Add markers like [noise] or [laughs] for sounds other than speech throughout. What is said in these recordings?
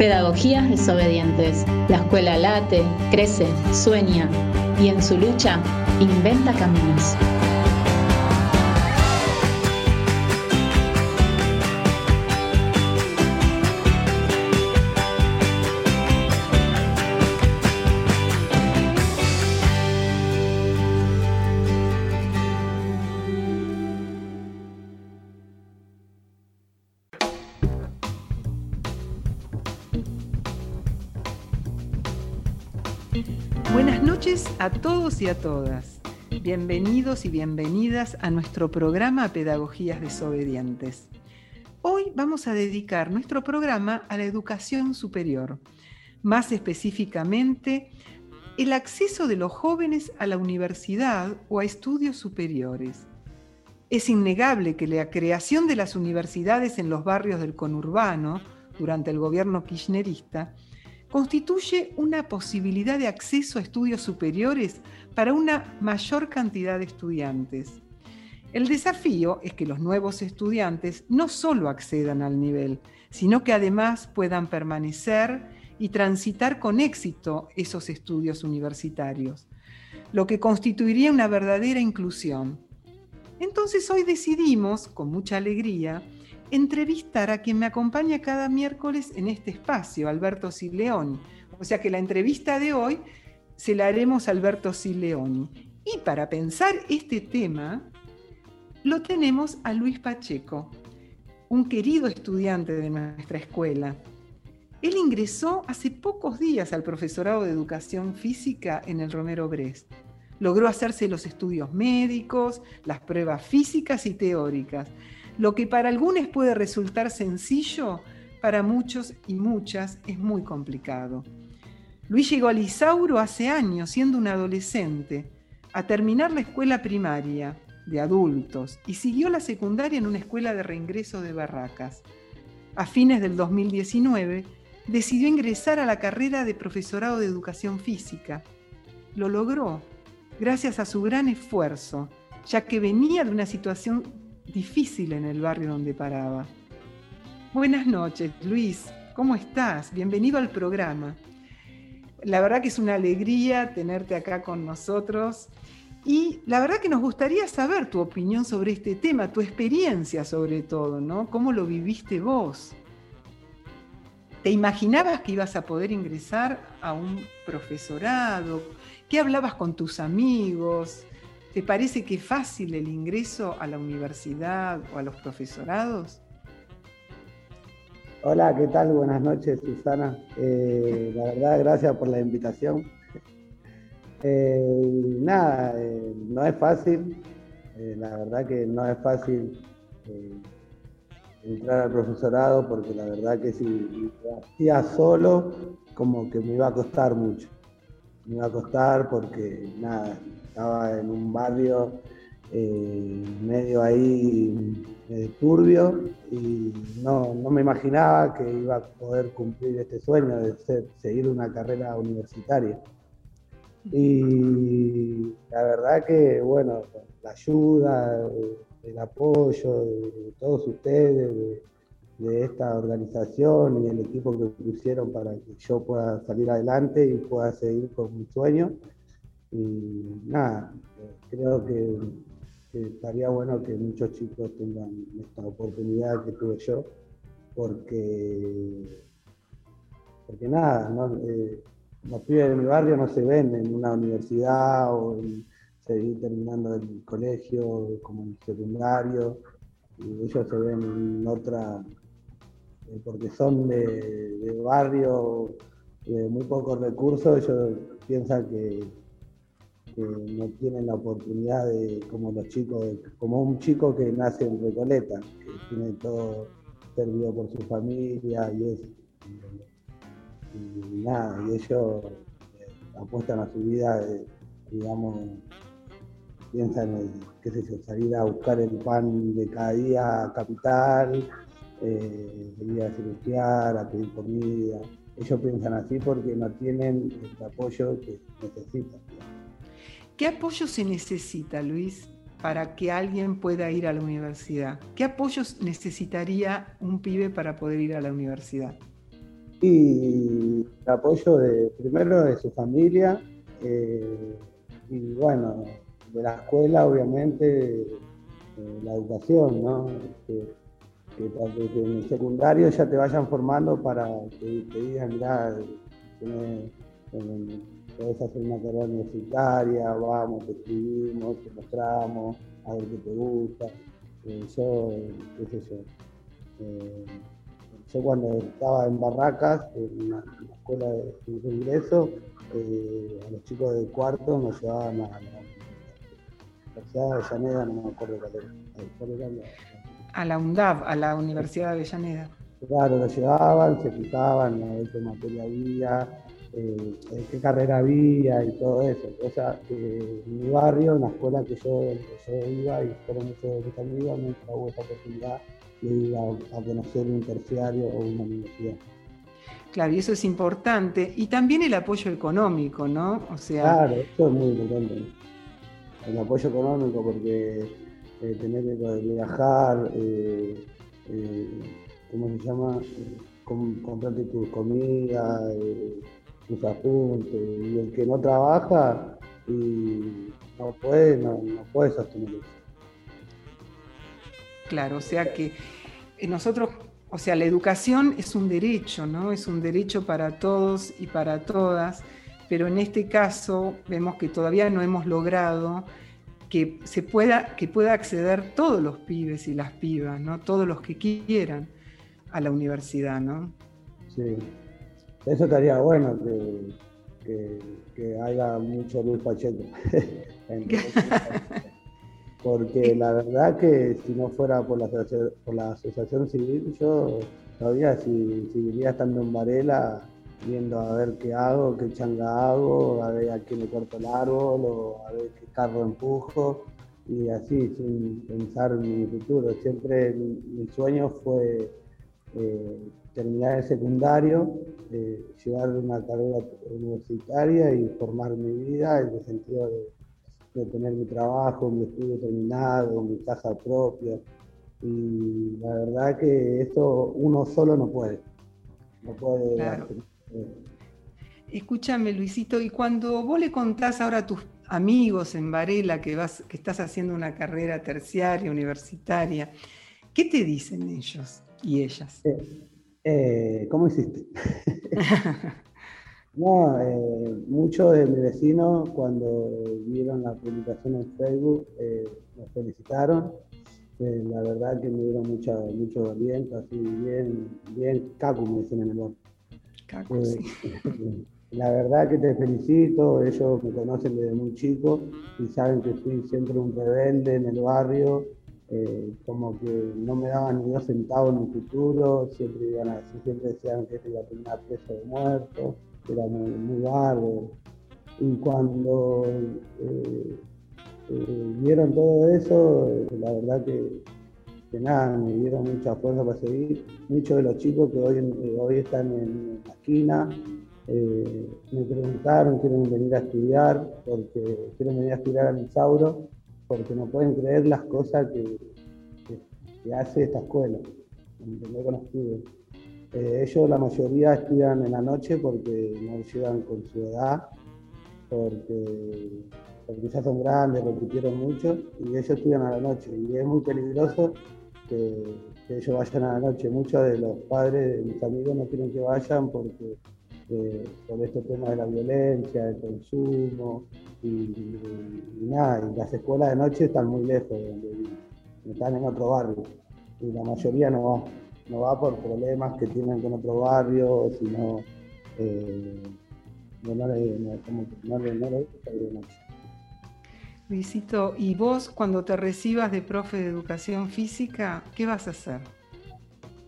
Pedagogías desobedientes. La escuela late, crece, sueña y en su lucha inventa caminos. A todas. Bienvenidos y bienvenidas a nuestro programa Pedagogías Desobedientes. Hoy vamos a dedicar nuestro programa a la educación superior, más específicamente el acceso de los jóvenes a la universidad o a estudios superiores. Es innegable que la creación de las universidades en los barrios del conurbano durante el gobierno kirchnerista constituye una posibilidad de acceso a estudios superiores para una mayor cantidad de estudiantes. El desafío es que los nuevos estudiantes no solo accedan al nivel, sino que además puedan permanecer y transitar con éxito esos estudios universitarios, lo que constituiría una verdadera inclusión. Entonces hoy decidimos, con mucha alegría, entrevistar a quien me acompaña cada miércoles en este espacio, Alberto Sileoni. O sea que la entrevista de hoy se la haremos a Alberto Sileoni. Y para pensar este tema, lo tenemos a Luis Pacheco, un querido estudiante de nuestra escuela. Él ingresó hace pocos días al profesorado de educación física en el Romero Brest. Logró hacerse los estudios médicos, las pruebas físicas y teóricas lo que para algunos puede resultar sencillo, para muchos y muchas es muy complicado. Luis llegó a Lisauro hace años, siendo un adolescente, a terminar la escuela primaria de adultos y siguió la secundaria en una escuela de reingreso de Barracas. A fines del 2019 decidió ingresar a la carrera de profesorado de educación física. Lo logró gracias a su gran esfuerzo, ya que venía de una situación difícil en el barrio donde paraba. Buenas noches, Luis. ¿Cómo estás? Bienvenido al programa. La verdad que es una alegría tenerte acá con nosotros y la verdad que nos gustaría saber tu opinión sobre este tema, tu experiencia sobre todo, ¿no? ¿Cómo lo viviste vos? ¿Te imaginabas que ibas a poder ingresar a un profesorado? ¿Qué hablabas con tus amigos? ¿Te parece que es fácil el ingreso a la universidad o a los profesorados? Hola, ¿qué tal? Buenas noches, Susana. Eh, la verdad, gracias por la invitación. [laughs] Eh, nada, eh, no es fácil. la verdad que no es fácil entrar al profesorado porque la verdad que si hacía solo, como que me iba a costar mucho. Me iba a costar porque, nada, estaba en un barrio eh, medio ahí eh, turbio y no, me imaginaba que iba a poder cumplir este sueño de seguir una carrera universitaria. Y la verdad que, bueno, la ayuda, el apoyo de todos ustedes, de, de esta organización y el equipo que pusieron para que yo pueda salir adelante y pueda seguir con mi sueño. Y nada, creo que, estaría bueno que muchos chicos tengan esta oportunidad que tuve yo, porque, porque nada, ¿no? Eh, los pibes de mi barrio no se ven en una universidad o en seguir terminando el colegio como en secundario, y ellos se ven en otra, eh, porque son de barrio de muy pocos recursos, ellos piensan que no tienen la oportunidad de, como los chicos, como un chico que nace en Recoleta, que tiene todo servido por su familia y es y, nada, y ellos eh, apuestan a su vida, eh, digamos, piensan en, qué sé yo, salir a buscar el pan de cada día a capital, eh, a cirugía, a pedir comida. Ellos piensan así porque no tienen el apoyo que necesitan. ¿Qué apoyo se necesita, Luis, para que alguien pueda ir a la universidad? ¿Qué apoyos necesitaría un pibe para poder ir a la universidad? Y el apoyo de, primero de su familia, eh, y bueno, de la escuela, obviamente, eh, la educación, ¿no? Que, en el secundario ya te vayan formando para que te digan, mira, puedes hacer una carrera universitaria, vamos, te escribimos, te mostramos, a ver qué te gusta. Eh, yo, qué sé yo. Eh, yo cuando estaba en Barracas, en la, escuela de, ingreso, eh, a los chicos del cuarto nos llevaban a, la Universidad de Avellaneda, no me acuerdo cuál era. A la UNDAV, a la Universidad de Avellaneda. Claro, lo llevaban, se fijaban a ver qué materia había, eh, qué carrera había y todo eso. O sea, en mi barrio, en la escuela que yo, yo iba y fueron muchos de mis amigos, nunca hubo esa oportunidad de ir a, conocer un terciario o una universidad. Claro, y eso es importante. Y también el apoyo económico, ¿no? O sea... Claro, eso es muy importante. El apoyo económico, porque eh, tener que viajar, eh, eh, ¿cómo se llama? comprarte tu comida, tus apuntes, y el que no trabaja y no puede, no, no puede sostener eso. Claro, o sea que nosotros, o sea, la educación es un derecho, ¿no? Es un derecho para todos y para todas, pero en este caso vemos que todavía no hemos logrado que se pueda, que pueda acceder todos los pibes y las pibas, ¿no? Todos los que quieran a la universidad, ¿no? Sí. Eso estaría bueno que, que, haya mucho Luis Pacheco. [laughs] [laughs] porque la verdad que si no fuera por la, por la asociación civil, yo todavía si, seguiría estando en Varela viendo a ver qué hago, qué changa hago, a ver a quién le corto el árbol o a ver qué carro empujo y así sin pensar en mi futuro. Siempre mi, sueño fue eh, terminar el secundario, eh, llevar una carrera universitaria y formar mi vida en el sentido de de tener mi trabajo, mi estudio terminado, mi casa propia. Y la verdad que esto uno solo no puede. No puede. Claro. Escúchame, Luisito, y cuando vos le contás ahora a tus amigos en Varela que, vas, que estás haciendo una carrera terciaria, universitaria, ¿qué te dicen ellos y ellas? Eh, eh, ¿Cómo hiciste? [laughs] No, eh, muchos de mis vecinos cuando vieron la publicación en Facebook eh, me felicitaron. Eh, la verdad que me dieron mucha, mucho aliento, así bien, bien cacu me dicen en el barrio. [laughs] La verdad que te felicito, ellos me conocen desde muy chico y saben que fui siempre un rebelde en el barrio, como que no me daban ni dos centavos en el futuro, siempre iban a, siempre decían que iba a terminar preso de muerto era muy, muy Y cuando eh, eh, vieron todo eso, la verdad que, nada, me dieron mucha fuerza para seguir. Muchos de los chicos que hoy, eh, están en la esquina me preguntaron, quieren venir a estudiar, porque quieren venir a estudiar a Misauro, porque no pueden creer las cosas que, hace esta escuela, entender con los eh, ellos, la mayoría, estudian en la noche porque no llegan con su edad, porque, ya son grandes, repitieron mucho, y ellos estudian a la noche. Y es muy peligroso que, ellos vayan a la noche. Muchos de los padres de mis amigos no quieren que vayan porque eh, por estos temas de la violencia, del consumo, y, nada, y las escuelas de noche están muy lejos de están en otro barrio, y la mayoría no va no va por problemas que tienen con otro barrio, sino eh, no, no, le, no, no, le, no le Luisito, ¿y vos cuando te recibas de profe de educación física, qué vas a hacer?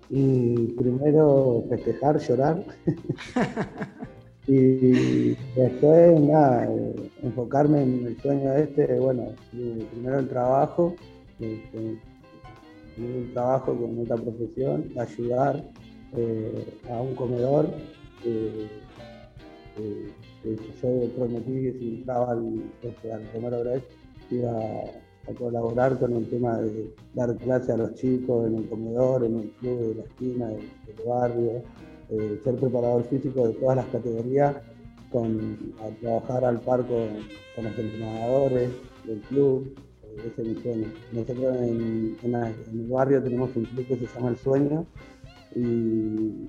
Y primero festejar, llorar. [laughs] y después, eh, enfocarme en el sueño este, bueno, primero el trabajo, un trabajo con otra profesión, ayudar eh, a un comedor. Eh, eh, yo prometí que si entraba al, este, al comedor iba a colaborar con el tema de dar clase a los chicos en el comedor, en el club de la esquina del, barrio. Eh, ser preparador físico de todas las categorías, con, a trabajar al par con, los entrenadores del club, eh, ese es mi sueño. Nosotros en, el barrio tenemos un club que se llama El Sueño y,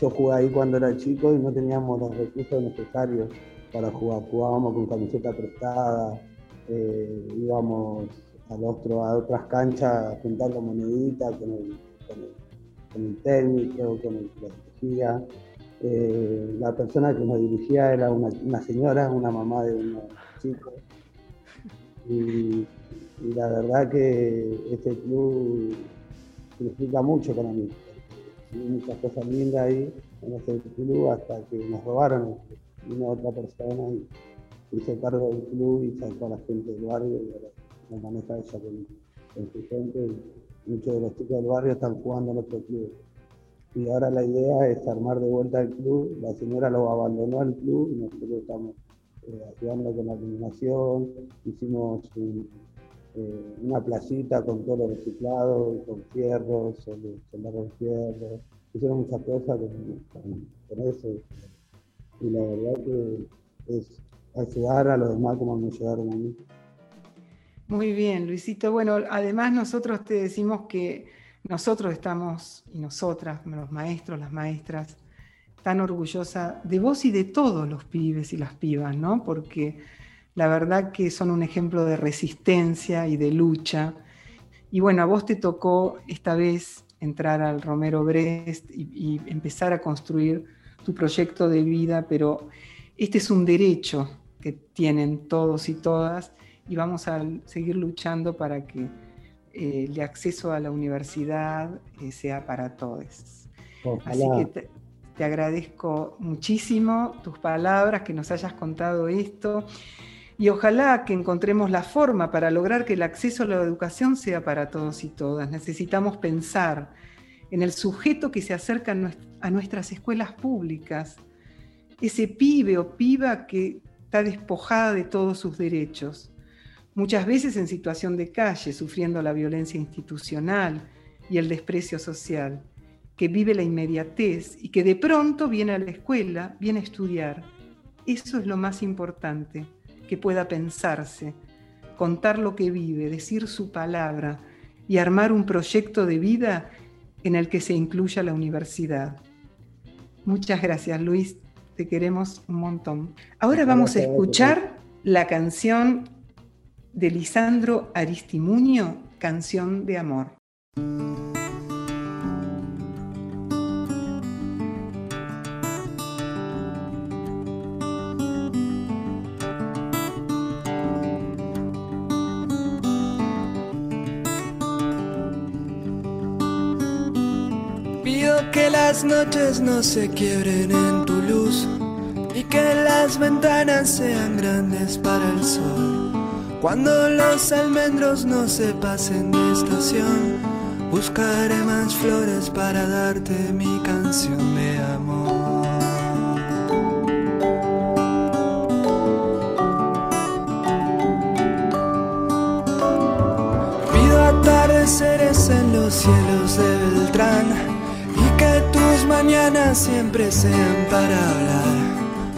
yo jugué ahí cuando era chico y no teníamos los recursos necesarios para jugar. Jugábamos con camiseta prestada, eh, íbamos al otro, a otras canchas juntando moneditas con el, con el, técnico, con el que dirigía. Eh, la persona que nos dirigía era una, señora, una mamá de unos chicos. Y, la verdad que este club significa mucho para mí. Hay muchas cosas lindas ahí en este club hasta que nos robaron una otra persona y hice cargo del club y sacó a la gente del barrio y ahora nos maneja ella con, su gente. Muchos de los chicos del barrio están jugando en otro club. Y ahora la idea es armar de vuelta el club. La señora lo abandonó al club y nosotros estamos eh, ayudando con la iluminación. Hicimos eh, una placita con todo lo reciclado, con fierros, con fierros. Hicieron muchas cosas con eso. Y la verdad que es ayudar a los demás como me ayudaron a mí. Muy bien, Luisito. Bueno, además nosotros te decimos que nosotros estamos, y nosotras, los maestros, las maestras, tan orgullosa de vos y de todos los pibes y las pibas, ¿no? Porque la verdad que son un ejemplo de resistencia y de lucha. Y bueno, a vos te tocó esta vez entrar al Romero Brest y, y empezar a construir tu proyecto de vida, pero este es un derecho que tienen todos y todas y vamos a seguir luchando para que eh, el acceso a la universidad eh, sea para todos. Así que te, agradezco muchísimo tus palabras, que nos hayas contado esto y ojalá que encontremos la forma para lograr que el acceso a la educación sea para todos y todas. Necesitamos pensar en el sujeto que se acerca a nuestras escuelas públicas, ese pibe o piba que está despojada de todos sus derechos, muchas veces en situación de calle, sufriendo la violencia institucional y el desprecio social, que vive la inmediatez y que de pronto viene a la escuela, viene a estudiar. Eso es lo más importante, que pueda pensarse, contar lo que vive, decir su palabra y armar un proyecto de vida en el que se incluya la universidad. Muchas gracias, Luis te queremos un montón. Ahora vamos a escuchar la canción de Lisandro Aristimuño, Canción de Amor. Pido que las noches no se quiebren en tu luz y que las ventanas sean grandes para el sol. Cuando los almendros no se pasen de estación, buscaré más flores para darte mi canción de amor. Pido atardeceres en los cielos de Beltrán que tus mañanas siempre sean para hablar.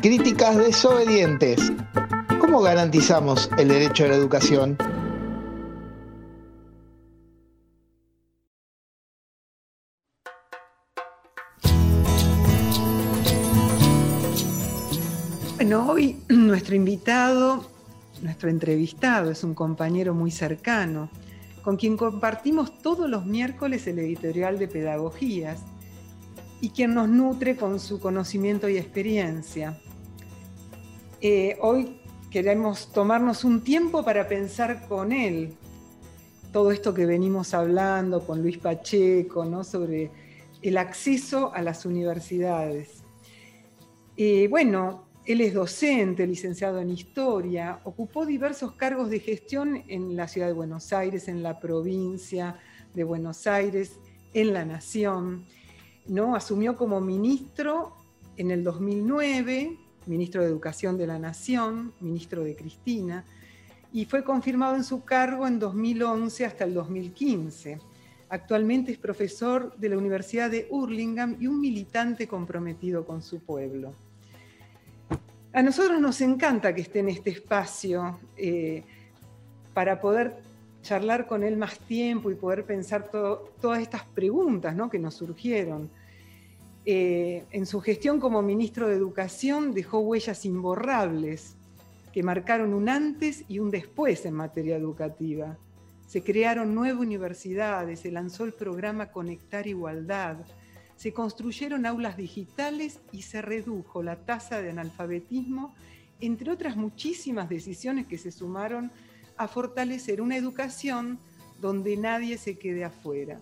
críticas desobedientes. ¿Cómo garantizamos el derecho a la educación? Bueno, hoy nuestro invitado, nuestro entrevistado es un compañero muy cercano, con quien compartimos todos los miércoles el editorial de pedagogías y quien nos nutre con su conocimiento y experiencia. Eh, hoy queremos tomarnos un tiempo para pensar con él todo esto que venimos hablando con Luis Pacheco, ¿no? sobre el acceso a las universidades. Eh, bueno, él es docente, licenciado en historia, ocupó diversos cargos de gestión en la ciudad de Buenos Aires, en la provincia de Buenos Aires, en la Nación ¿no? Asumió como ministro en el 2009, ministro de Educación de la Nación, ministro de Cristina, y fue confirmado en su cargo en 2011 hasta el 2015. Actualmente es profesor de la Universidad de Hurlingham y un militante comprometido con su pueblo. A nosotros nos encanta que esté en este espacio eh, para poder charlar con él más tiempo y poder pensar todas estas preguntas que nos surgieron. Eh, en su gestión como ministro de Educación dejó huellas imborrables que marcaron un antes y un después en materia educativa. Se crearon nueve universidades, se lanzó el programa Conectar Igualdad, se construyeron aulas digitales y se redujo la tasa de analfabetismo, entre otras muchísimas decisiones que se sumaron a fortalecer una educación donde nadie se quede afuera.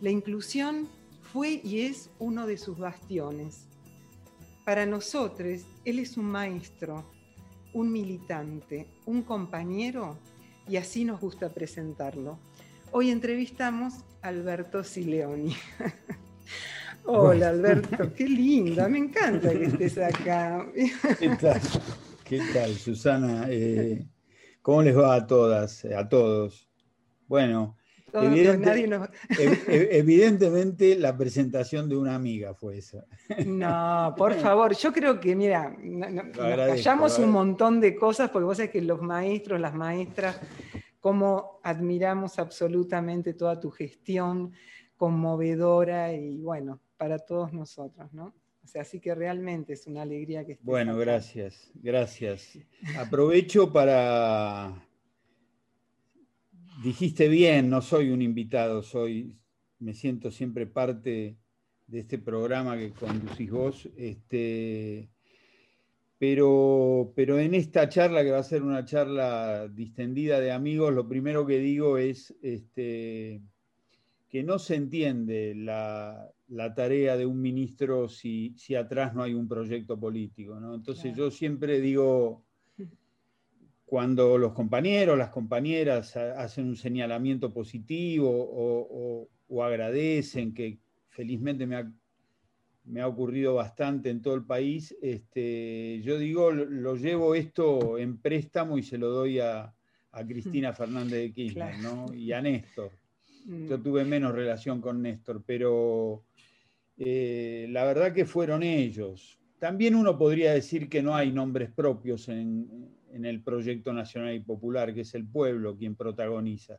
La inclusión fue y es uno de sus bastiones. Para nosotros, él es un maestro, un militante, un compañero y así nos gusta presentarlo. Hoy entrevistamos a Alberto Sileoni. [laughs] Hola Alberto, qué linda, me encanta que estés acá. ¿Qué tal? ¿Qué tal, Susana? Eh, ¿Cómo les va a todas, a todos? Bueno, evidentemente la presentación de una amiga fue esa. No, [laughs] por favor, yo creo que, mira, callamos un montón de cosas porque vos sabés que los maestros, las maestras, cómo admiramos absolutamente toda tu gestión conmovedora y bueno, para todos nosotros, ¿no? O sea, así que realmente es una alegría que estés Bueno, gracias, gracias. Aprovecho para... Dijiste bien, no soy un invitado, soy, me siento siempre parte de este programa que conducís vos. Este, pero, pero en esta charla, que va a ser una charla distendida de amigos, lo primero que digo es este, que no se entiende la, la tarea de un ministro si, si, atrás no hay un proyecto político. ¿no? Entonces yo siempre digo, cuando los compañeros, las compañeras hacen un señalamiento positivo o, agradecen, que felizmente me ha, me ha, ocurrido bastante en todo el país, este, yo digo, lo, llevo esto en préstamo y se lo doy a, a Cristina [laughs] Fernández de Kirchner ¿no? y a Néstor. Yo mm. tuve menos relación con Néstor, pero eh, la verdad que fueron ellos. También uno podría decir que no hay nombres propios en, el proyecto nacional y popular, que es el pueblo quien protagoniza.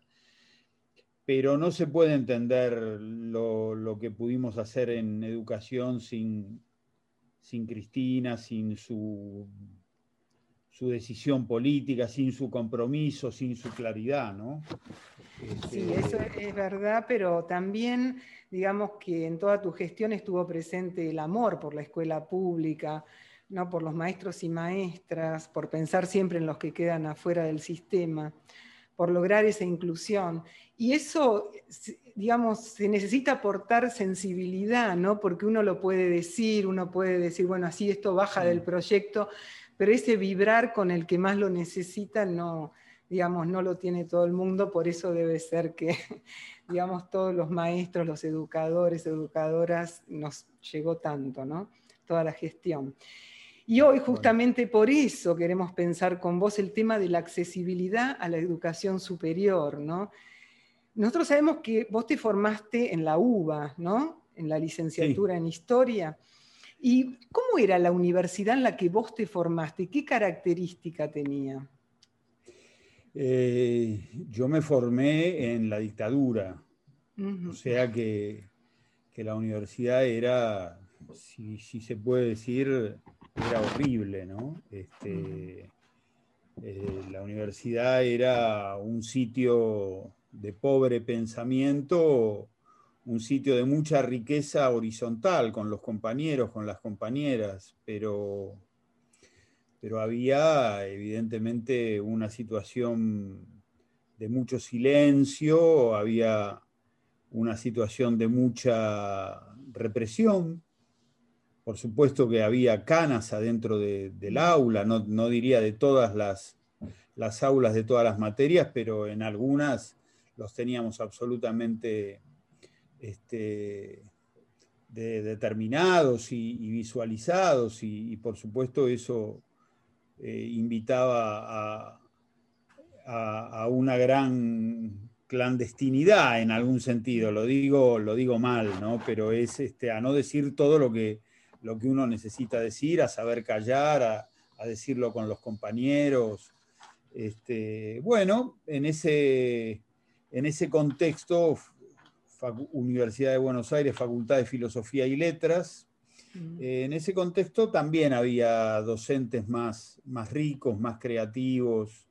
Pero no se puede entender lo, que pudimos hacer en educación sin, sin Cristina, sin su su decisión política, sin su compromiso, sin su claridad, ¿no? Sí, este, eso es verdad, pero también digamos que en toda tu gestión estuvo presente el amor por la escuela pública, ¿no? por los maestros y maestras, por pensar siempre en los que quedan afuera del sistema, por lograr esa inclusión. Y eso, digamos, se necesita aportar sensibilidad, ¿no? Porque uno lo puede decir, uno puede decir, bueno, así esto baja del proyecto, pero ese vibrar con el que más lo necesita no, digamos, no lo tiene todo el mundo, por eso debe ser que, [laughs] digamos, todos los maestros, los educadores, educadoras, nos llegó tanto, ¿no? Toda la gestión. Y hoy justamente por eso queremos pensar con vos el tema de la accesibilidad a la educación superior, ¿no? Nosotros sabemos que vos te formaste en la UBA, ¿no? En la licenciatura en Historia. ¿Y cómo era la universidad en la que vos te formaste? ¿Qué característica tenía? Eh, yo me formé en la dictadura, o sea que, la universidad era, si, se puede decir, era horrible, ¿no? Este, eh, la universidad era un sitio de pobre pensamiento, un sitio de mucha riqueza horizontal con los compañeros, con las compañeras, pero pero había evidentemente una situación de mucho silencio, había una situación de mucha represión. Por supuesto que había canas adentro del aula, no, diría de todas las, las aulas de todas las materias, pero en algunas los teníamos absolutamente este, determinados y, visualizados y, por supuesto eso eh, invitaba a, una gran clandestinidad en algún sentido, lo digo, lo digo mal, ¿no? pero es este, a no decir todo lo que, lo que uno necesita decir, a saber callar, a, decirlo con los compañeros. Este, bueno, en ese, en ese contexto, Universidad de Buenos Aires, Facultad de Filosofía y Letras, eh, en ese contexto también había docentes más, más ricos, más creativos,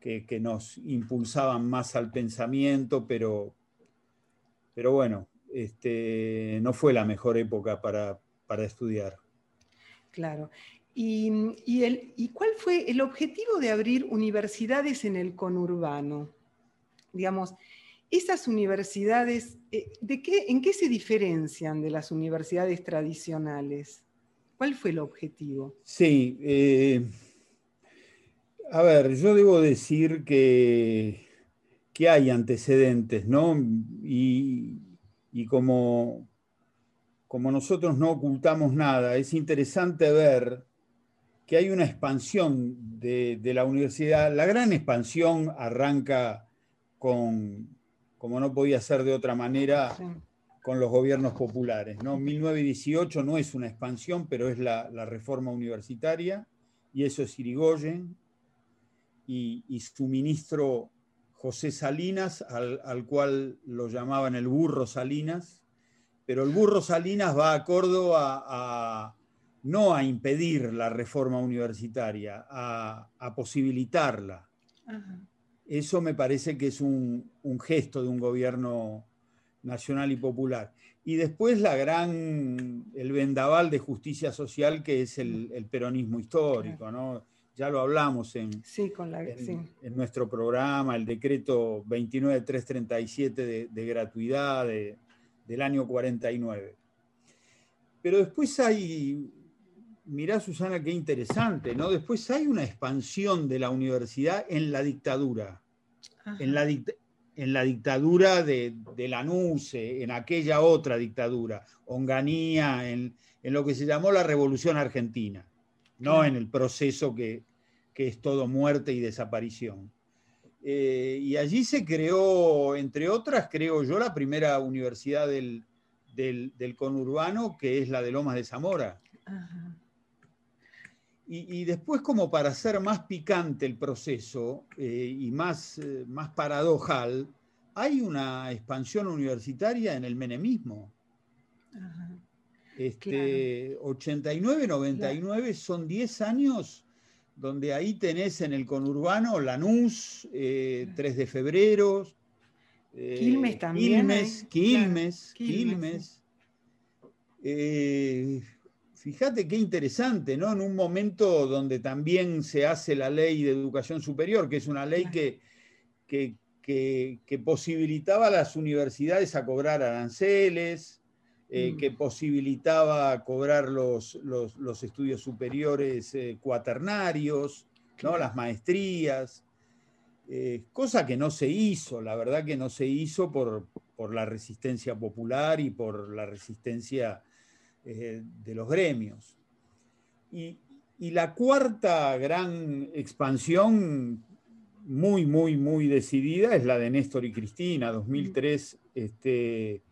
que, nos impulsaban más al pensamiento, pero, pero bueno, este, no fue la mejor época para, estudiar. Claro. ¿Y, el, ¿Y cuál fue el objetivo de abrir universidades en el conurbano? Digamos, esas universidades, eh, ¿de qué, ¿en qué se diferencian de las universidades tradicionales? ¿Cuál fue el objetivo? Sí, eh, a ver, yo debo decir que, que hay antecedentes, ¿no? Y, como, como nosotros no ocultamos nada, es interesante ver que hay una expansión de, de la universidad. La gran expansión arranca con, como no podía ser de otra manera con los gobiernos populares. ¿no? 1918 no es una expansión, pero es la, reforma universitaria, y eso es Irigoyen, y, su ministro José Salinas, al, cual lo llamaban el burro Salinas, pero el burro Salinas va a Córdoba a, no a impedir la reforma universitaria, a, posibilitarla. Eso me parece que es un, gesto de un gobierno nacional y popular. Y después la gran, el vendaval de justicia social que es el, peronismo histórico, ¿no? Ya lo hablamos en, en, nuestro programa, el decreto 29337 de, de gratuidad del año 49. Pero después hay mirá Susana, qué interesante, ¿no? Después hay una expansión de la universidad en la dictadura, en la, en la, dictadura de, de Lanuse, en aquella otra dictadura, Onganía, en, lo que se llamó la Revolución Argentina, no en el proceso que, es todo muerte y desaparición. Eh, y allí se creó, entre otras, creo yo, la primera universidad del, conurbano, que es la de Lomas de Zamora. Y, después, como para hacer más picante el proceso eh, y más, eh, más paradojal, hay una expansión universitaria en el menemismo. este, 89-99 son 10 años donde ahí tenés en el conurbano Lanús, 3 de febrero, Quilmes también. Quilmes, Quilmes, Quilmes. Fíjate qué interesante, ¿no? En un momento donde también se hace la ley de educación superior, que es una ley que, que, posibilitaba a las universidades a cobrar aranceles, eh, mm. que posibilitaba cobrar los, los, estudios superiores eh, cuaternarios, ¿no? las maestrías, eh, cosa que no se hizo, la verdad que no se hizo por, por la resistencia popular y por la resistencia de los gremios. Y, la cuarta gran expansión, muy, muy, muy decidida, es la de Néstor y Cristina, 2003, este,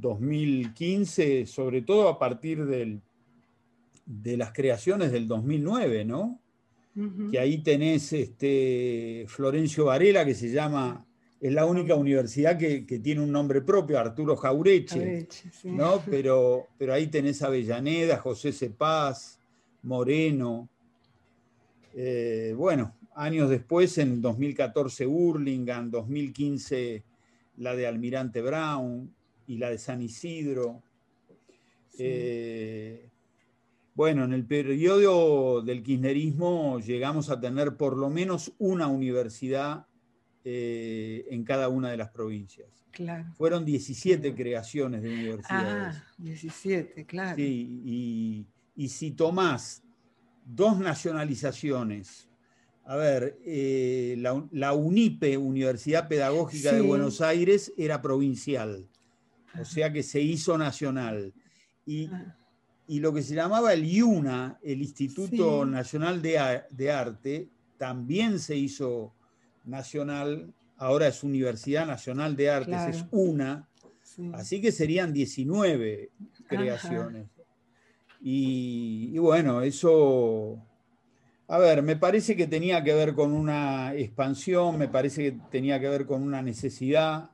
2015, sobre todo a partir del, de las creaciones del 2009, ¿no? Que ahí tenés este, Florencio Varela, que se llama es la única universidad que, tiene un nombre propio, Arturo Jaureche, ¿no? pero, pero ahí tenés Avellaneda, José Cepaz, Moreno. Eh, bueno, años después, en 2014 Hurlingham, 2015 la de Almirante Brown y la de San Isidro. Eh, bueno, en el periodo del kirchnerismo llegamos a tener por lo menos una universidad eh, en cada una de las provincias. Fueron 17 creaciones de universidades. Ah, 17, claro. Sí, y, si tomás dos nacionalizaciones, a ver, eh, la, UNIPE, Universidad Pedagógica de Buenos Aires, era provincial, o sea que se hizo nacional. Y, ah. lo que se llamaba el IUNA, el Instituto Nacional de, de Arte, también se hizo nacional, ahora es Universidad Nacional de Artes, es una, así que serían 19 creaciones. Y, bueno, eso, a ver, me parece que tenía que ver con una expansión, me parece que tenía que ver con una necesidad.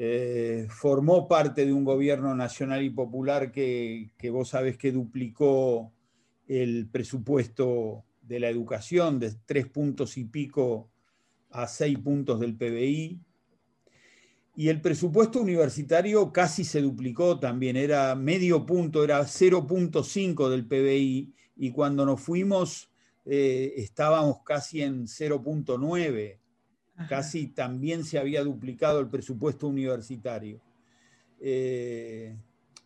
Eh, formó parte de un gobierno nacional y popular que, que vos sabés que duplicó el presupuesto de la educación de tres puntos y pico a 6 puntos del PBI. Y el presupuesto universitario casi se duplicó también, era medio punto, era 0.5 del PBI, y cuando nos fuimos eh, estábamos casi en 0.9, casi también se había duplicado el presupuesto universitario. Eh,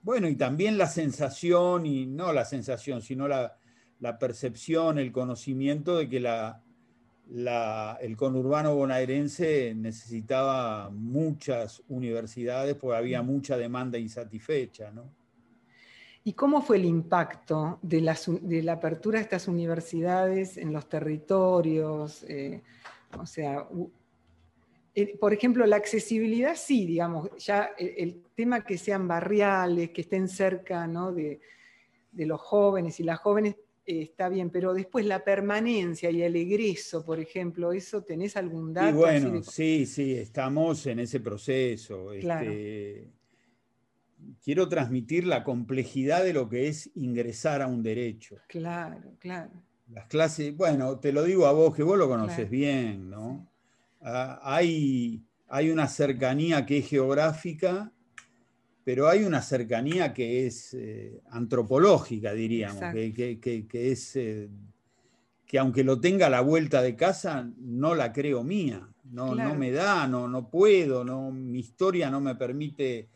bueno, y también la sensación, y no la sensación, sino la, la percepción, el conocimiento de que la, el conurbano bonaerense necesitaba muchas universidades porque había mucha demanda insatisfecha. ¿no? ¿Y cómo fue el impacto de la, apertura de estas universidades en los territorios? Eh, o sea, eh, por ejemplo, la accesibilidad sí, digamos, ya el, tema que sean barriales, que estén cerca de, de los jóvenes y las jóvenes está bien, pero después la permanencia y el egreso, por ejemplo, ¿eso tenés algún dato? Y bueno, sí, sí, estamos en ese proceso. Este, quiero transmitir la complejidad de lo que es ingresar a un derecho. Claro, claro. Las clases, bueno, te lo digo a vos, que vos lo conoces bien, ¿no? Hay, hay una cercanía que es geográfica pero hay una cercanía que es eh, antropológica, diríamos, que, es eh, que aunque lo tenga a la vuelta de casa, no la creo mía, no, no me da, no, no puedo, no, mi historia no me permite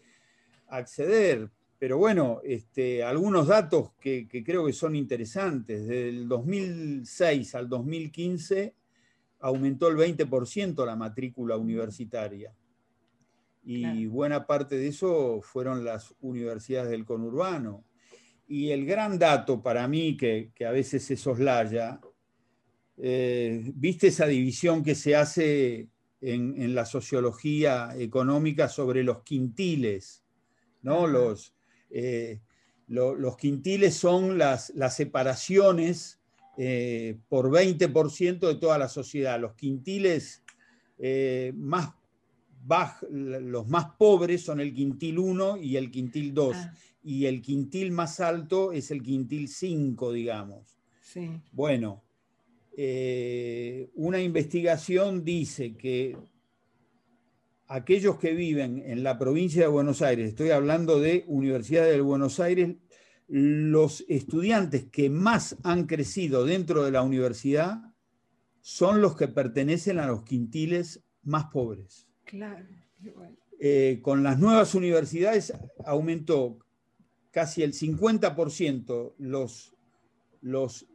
acceder. Pero bueno, este, algunos datos que, creo que son interesantes. Del 2006 al 2015 aumentó el 20% la matrícula universitaria y buena parte de eso fueron las universidades del conurbano. Y el gran dato para mí, que, a veces se soslaya, eh, viste esa división que se hace en, la sociología económica sobre los quintiles, ¿no? Los, eh, los quintiles son las, las separaciones eh, por 20% de toda la sociedad. Los quintiles más los más pobres son el quintil 1 y el quintil 2, ah. y el quintil más alto es el quintil 5, digamos. Sí. Bueno, eh, una investigación dice que aquellos que viven en la provincia de Buenos Aires, estoy hablando de Universidad de Buenos Aires, los estudiantes que más han crecido dentro de la universidad son los que pertenecen a los quintiles más pobres. Claro. Eh, con las nuevas universidades aumentó casi el 50% los, los,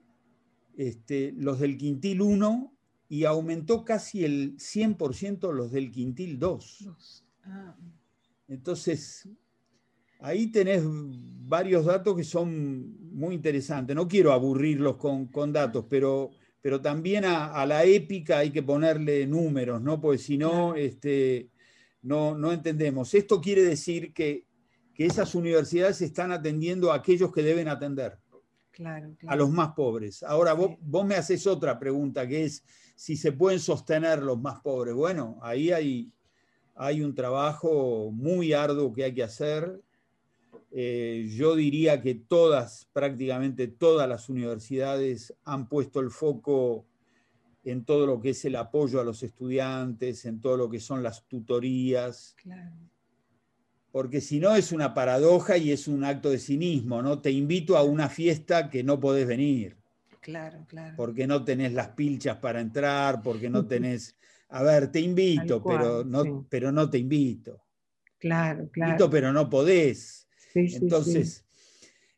este, los del quintil 1 y aumentó casi el 100% los del quintil 2. Ah. Entonces, ahí tenés varios datos que son muy interesantes. No quiero aburrirlos con, datos, pero, pero también a, la épica hay que ponerle números, ¿no? Porque si no, este, no, no entendemos. Esto quiere decir que, esas universidades están atendiendo a aquellos que deben atender. A los más pobres. Ahora vos, vos me haces otra pregunta, que es si se pueden sostener los más pobres. Bueno, ahí hay, hay un trabajo muy arduo que hay que hacer. Eh, yo diría que todas, prácticamente todas las universidades han puesto el foco en todo lo que es el apoyo a los estudiantes, en todo lo que son las tutorías. Porque si no es una paradoja y es un acto de cinismo, ¿no? Te invito a una fiesta que no podés venir. Claro, claro. Porque no tenés las pilchas para entrar, porque no [laughs] tenés. A ver, te invito, pero, no, pero no te invito. Claro, claro. Invito, pero no podés. Entonces,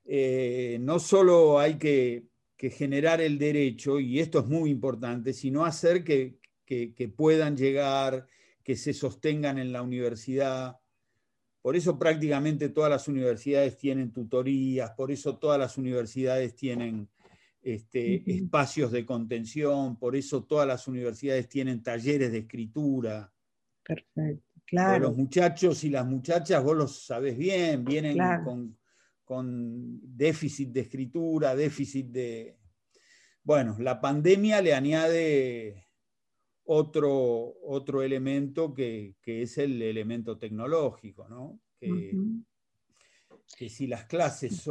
eh, no solo hay que, generar el derecho, y esto es muy importante, sino hacer que, que puedan llegar, que se sostengan en la universidad. Por eso prácticamente todas las universidades tienen tutorías, por eso todas las universidades tienen este, espacios de contención, por eso todas las universidades tienen talleres de escritura. Perfecto, claro. los muchachos y las muchachas, vos lo sabés bien, vienen con, déficit de escritura, déficit de... Bueno, la pandemia le añade otro, otro elemento que, es el elemento tecnológico, ¿no? que si las clases,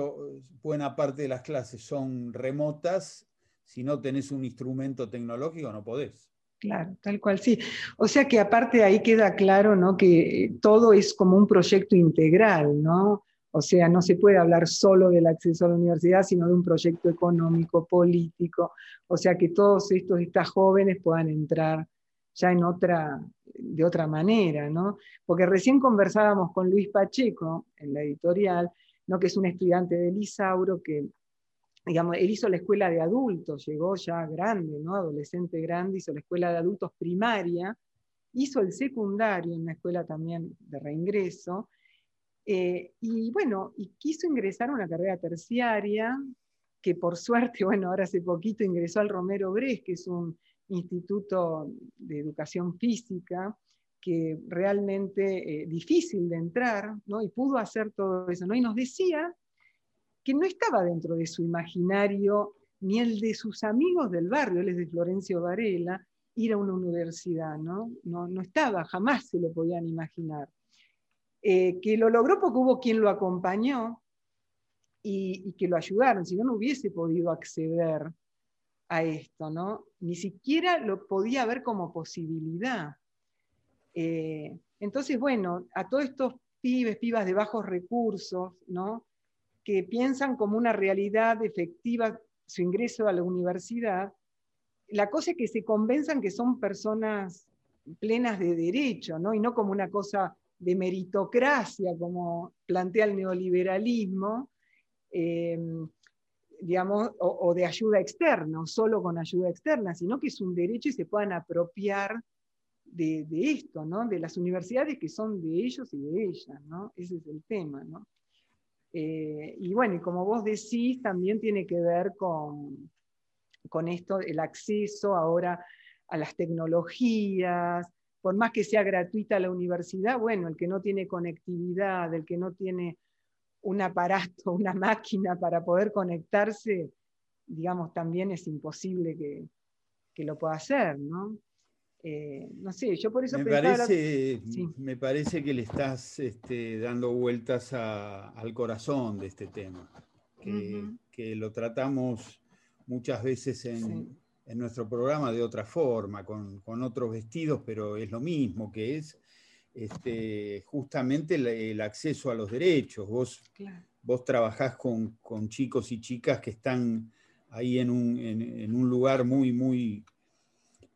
buena parte de las clases son remotas, si no tenés un instrumento tecnológico no podés. Claro, tal cual, sí. O sea que aparte ahí queda claro ¿no? que todo es como un proyecto integral, ¿no? O sea, no se puede hablar solo del acceso a la universidad, sino de un proyecto económico, político. O sea, que todos estos, estas jóvenes puedan entrar ya en otra, de otra manera, ¿no? Porque recién conversábamos con Luis Pacheco en la editorial, ¿no? que es un estudiante de Lisauro que, digamos, él hizo la escuela de adultos, llegó ya grande, ¿no? Adolescente grande, hizo la escuela de adultos primaria, hizo el secundario en la escuela también de reingreso, eh, y bueno, y quiso ingresar a una carrera terciaria, que por suerte, [laughs] bueno, ahora hace poquito ingresó al Romero Bres, que es un instituto de educación física, que realmente eh, difícil de entrar, ¿no? y pudo hacer todo eso, ¿no? y nos decía que no estaba dentro de su imaginario ni el de sus amigos del barrio, él es de Florencio Varela, ir a una universidad, ¿no? No, estaba, jamás se lo podían imaginar. Eh, que lo logró porque hubo quien lo acompañó y, y, que lo ayudaron, si no, no hubiese podido acceder a esto, ¿no? Ni siquiera lo podía ver como posibilidad. Eh, entonces, bueno, a todos estos pibes, pibas de bajos recursos, ¿no? Que piensan como una realidad efectiva su ingreso a la universidad, la cosa es que se convenzan que son personas plenas de derecho, ¿no? y no como una cosa de meritocracia, como plantea el neoliberalismo, eh, digamos, o, de ayuda externa, solo con ayuda externa, sino que es un derecho y se puedan apropiar de, esto, ¿no? de las universidades que son de ellos y de ellas. ¿no? Ese es el tema. ¿no? Eh, y bueno, como vos decís, también tiene que ver con, con esto, el acceso ahora a las tecnologías, por más que sea gratuita la universidad, bueno, el que no tiene conectividad, el que no tiene un aparato, [laughs] una máquina para poder conectarse, digamos, también es imposible que, lo pueda hacer, ¿no? Eh, no sé, yo por eso me parece, me parece que le estás este, dando vueltas al corazón de este tema, que, lo tratamos muchas veces en, en nuestro programa de otra forma, con, otros vestidos, pero es lo mismo, que es este, justamente el, acceso a los derechos. Vos, vos trabajás con, chicos y chicas que están ahí en un, lugar muy, muy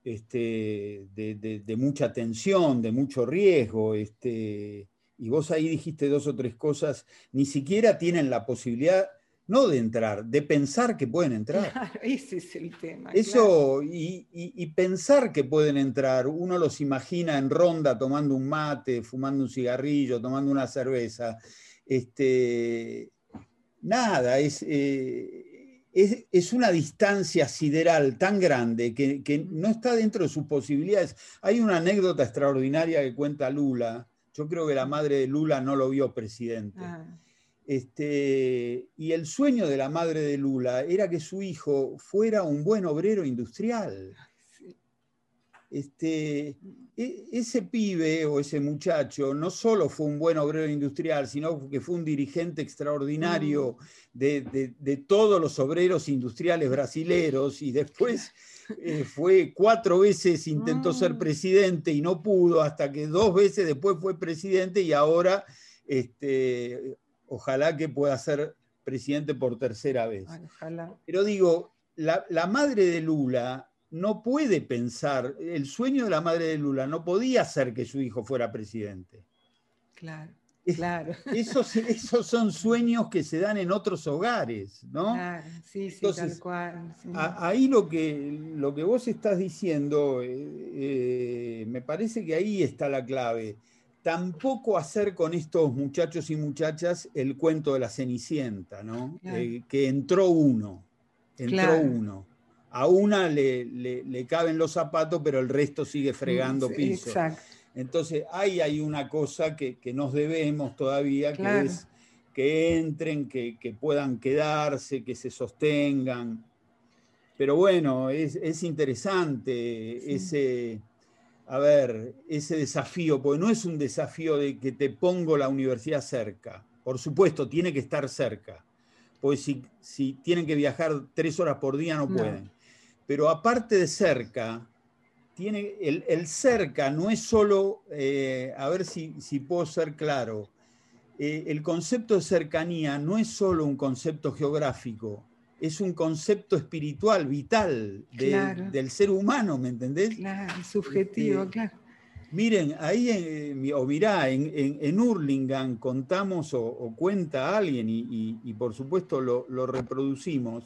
este, de, mucha tensión, de mucho riesgo. Este, y vos ahí dijiste dos o tres cosas, ni siquiera tienen la posibilidad no de entrar, de pensar que pueden entrar. Claro, ese es el tema. Eso, y, pensar que pueden entrar, uno los imagina en ronda tomando un mate, fumando un cigarrillo, tomando una cerveza. Este, nada, es, eh, es, una distancia sideral tan grande que, no está dentro de sus posibilidades. Hay una anécdota extraordinaria que cuenta Lula. Yo creo que la madre de Lula no lo vio presidente. Ah. Este, y el sueño de la madre de Lula era que su hijo fuera un buen obrero industrial. Este, e, ese pibe o ese muchacho no solo fue un buen obrero industrial, sino que fue un dirigente extraordinario mm. de, todos los obreros industriales brasileros y después eh, fue cuatro veces, intentó ser mm. presidente y no pudo, hasta que dos veces después fue presidente y ahora este, ojalá que pueda ser presidente por tercera vez. Pero digo, la, madre de Lula no puede pensar, el sueño de la madre de Lula no podía ser que su hijo fuera presidente. Claro. Claro. Esos, esos son sueños que se dan en otros hogares, ¿no? Claro, sí, sí, tal cual. ahí lo que, lo que vos estás diciendo, eh, eh, me parece que ahí está la clave tampoco hacer con estos muchachos y muchachas el cuento de la Cenicienta, ¿no? Eh, que entró uno, entró uno. A una le, caben los zapatos, pero el resto sigue fregando piso. Entonces, ahí hay una cosa que, nos debemos todavía, que es que entren, que, puedan quedarse, que se sostengan. Pero bueno, es, interesante ese a ver, ese desafío, porque no es un desafío de que te pongo la universidad cerca. Por supuesto, tiene que estar cerca. Porque si, si tienen que viajar tres horas por día no pueden. Pero aparte de cerca, tiene, el, cerca no es solo, eh, a ver si, si, puedo ser claro, eh, el concepto de cercanía no es solo un concepto geográfico, es un concepto espiritual, vital del ser humano, ¿me entendés? Claro, subjetivo, este, claro. Miren, ahí, o mirá, en, en, Hurlingham contamos o, cuenta alguien y, por supuesto lo, reproducimos,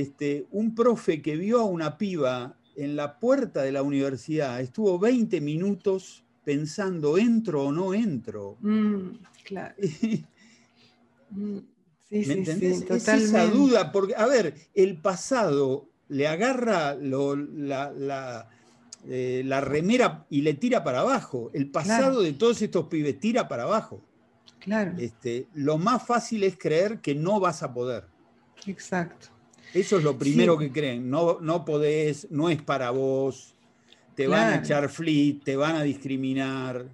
este, un profe que vio a una piba en la puerta de la universidad, estuvo 20 minutos pensando, ¿entro o no entro? Mm, claro. [laughs] Mm. ¿Me entendés? es esa duda, porque, a ver, el pasado le agarra la, eh, la, remera y le tira para abajo. El pasado de todos estos pibes tira para abajo. Claro. Este, lo más fácil es creer que no vas a poder. Exacto. Eso es lo primero que creen. No, no podés, no es para vos, te van a echar flit, te van a discriminar,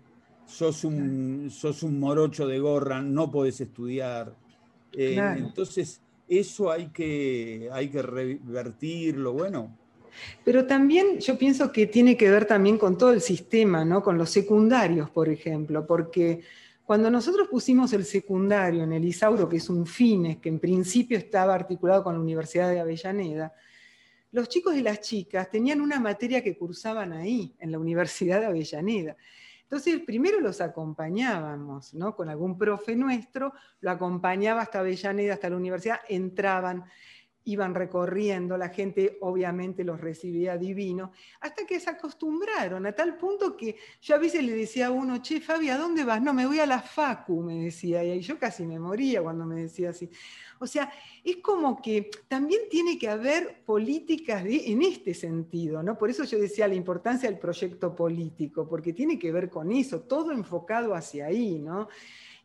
sos un, sos un morocho de gorra, no podés estudiar. Eh, entonces, eso hay que, hay que revertirlo, bueno. Pero también yo pienso que tiene que ver también con todo el sistema, ¿no? Con los secundarios, por ejemplo, porque cuando nosotros pusimos el secundario en el Isauro, que es un FINES, que en principio estaba articulado con la Universidad de Avellaneda, los chicos y las chicas tenían una materia que cursaban ahí, en la Universidad de Avellaneda. Entonces, primero los acompañábamos, ¿no? Con algún profe nuestro, lo acompañaba hasta Avellaneda, hasta la universidad, entraban, iban recorriendo, la gente obviamente los recibía divino, hasta que se acostumbraron, a tal punto que yo a veces le decía a uno, che, Fabi, ¿a dónde vas? No, me voy a la Facu, me decía, y yo casi me moría cuando me decía así. O sea, es como que también tiene que haber políticas en este sentido, ¿no? Por eso yo decía la importancia del proyecto político, porque tiene que ver con eso, todo enfocado hacia ahí, ¿no?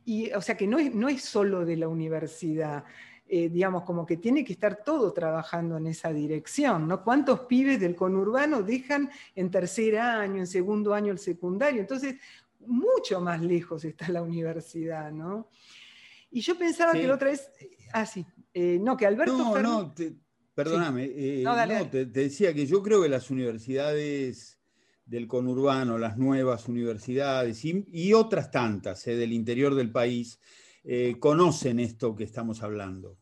Y, o sea, que no es, no es solo de la universidad. Eh, digamos, como que tiene que estar todo trabajando en esa dirección, ¿no? ¿Cuántos pibes del conurbano dejan en tercer año, en segundo año el secundario? Entonces, mucho más lejos está la universidad, ¿no? Y yo pensaba que la otra vez, ah, sí, eh, no, que Alberto... No, no, perdóname, eh, te, decía que yo creo que las universidades del conurbano, las nuevas universidades y, otras tantas eh, del interior del país, conocen esto que estamos hablando.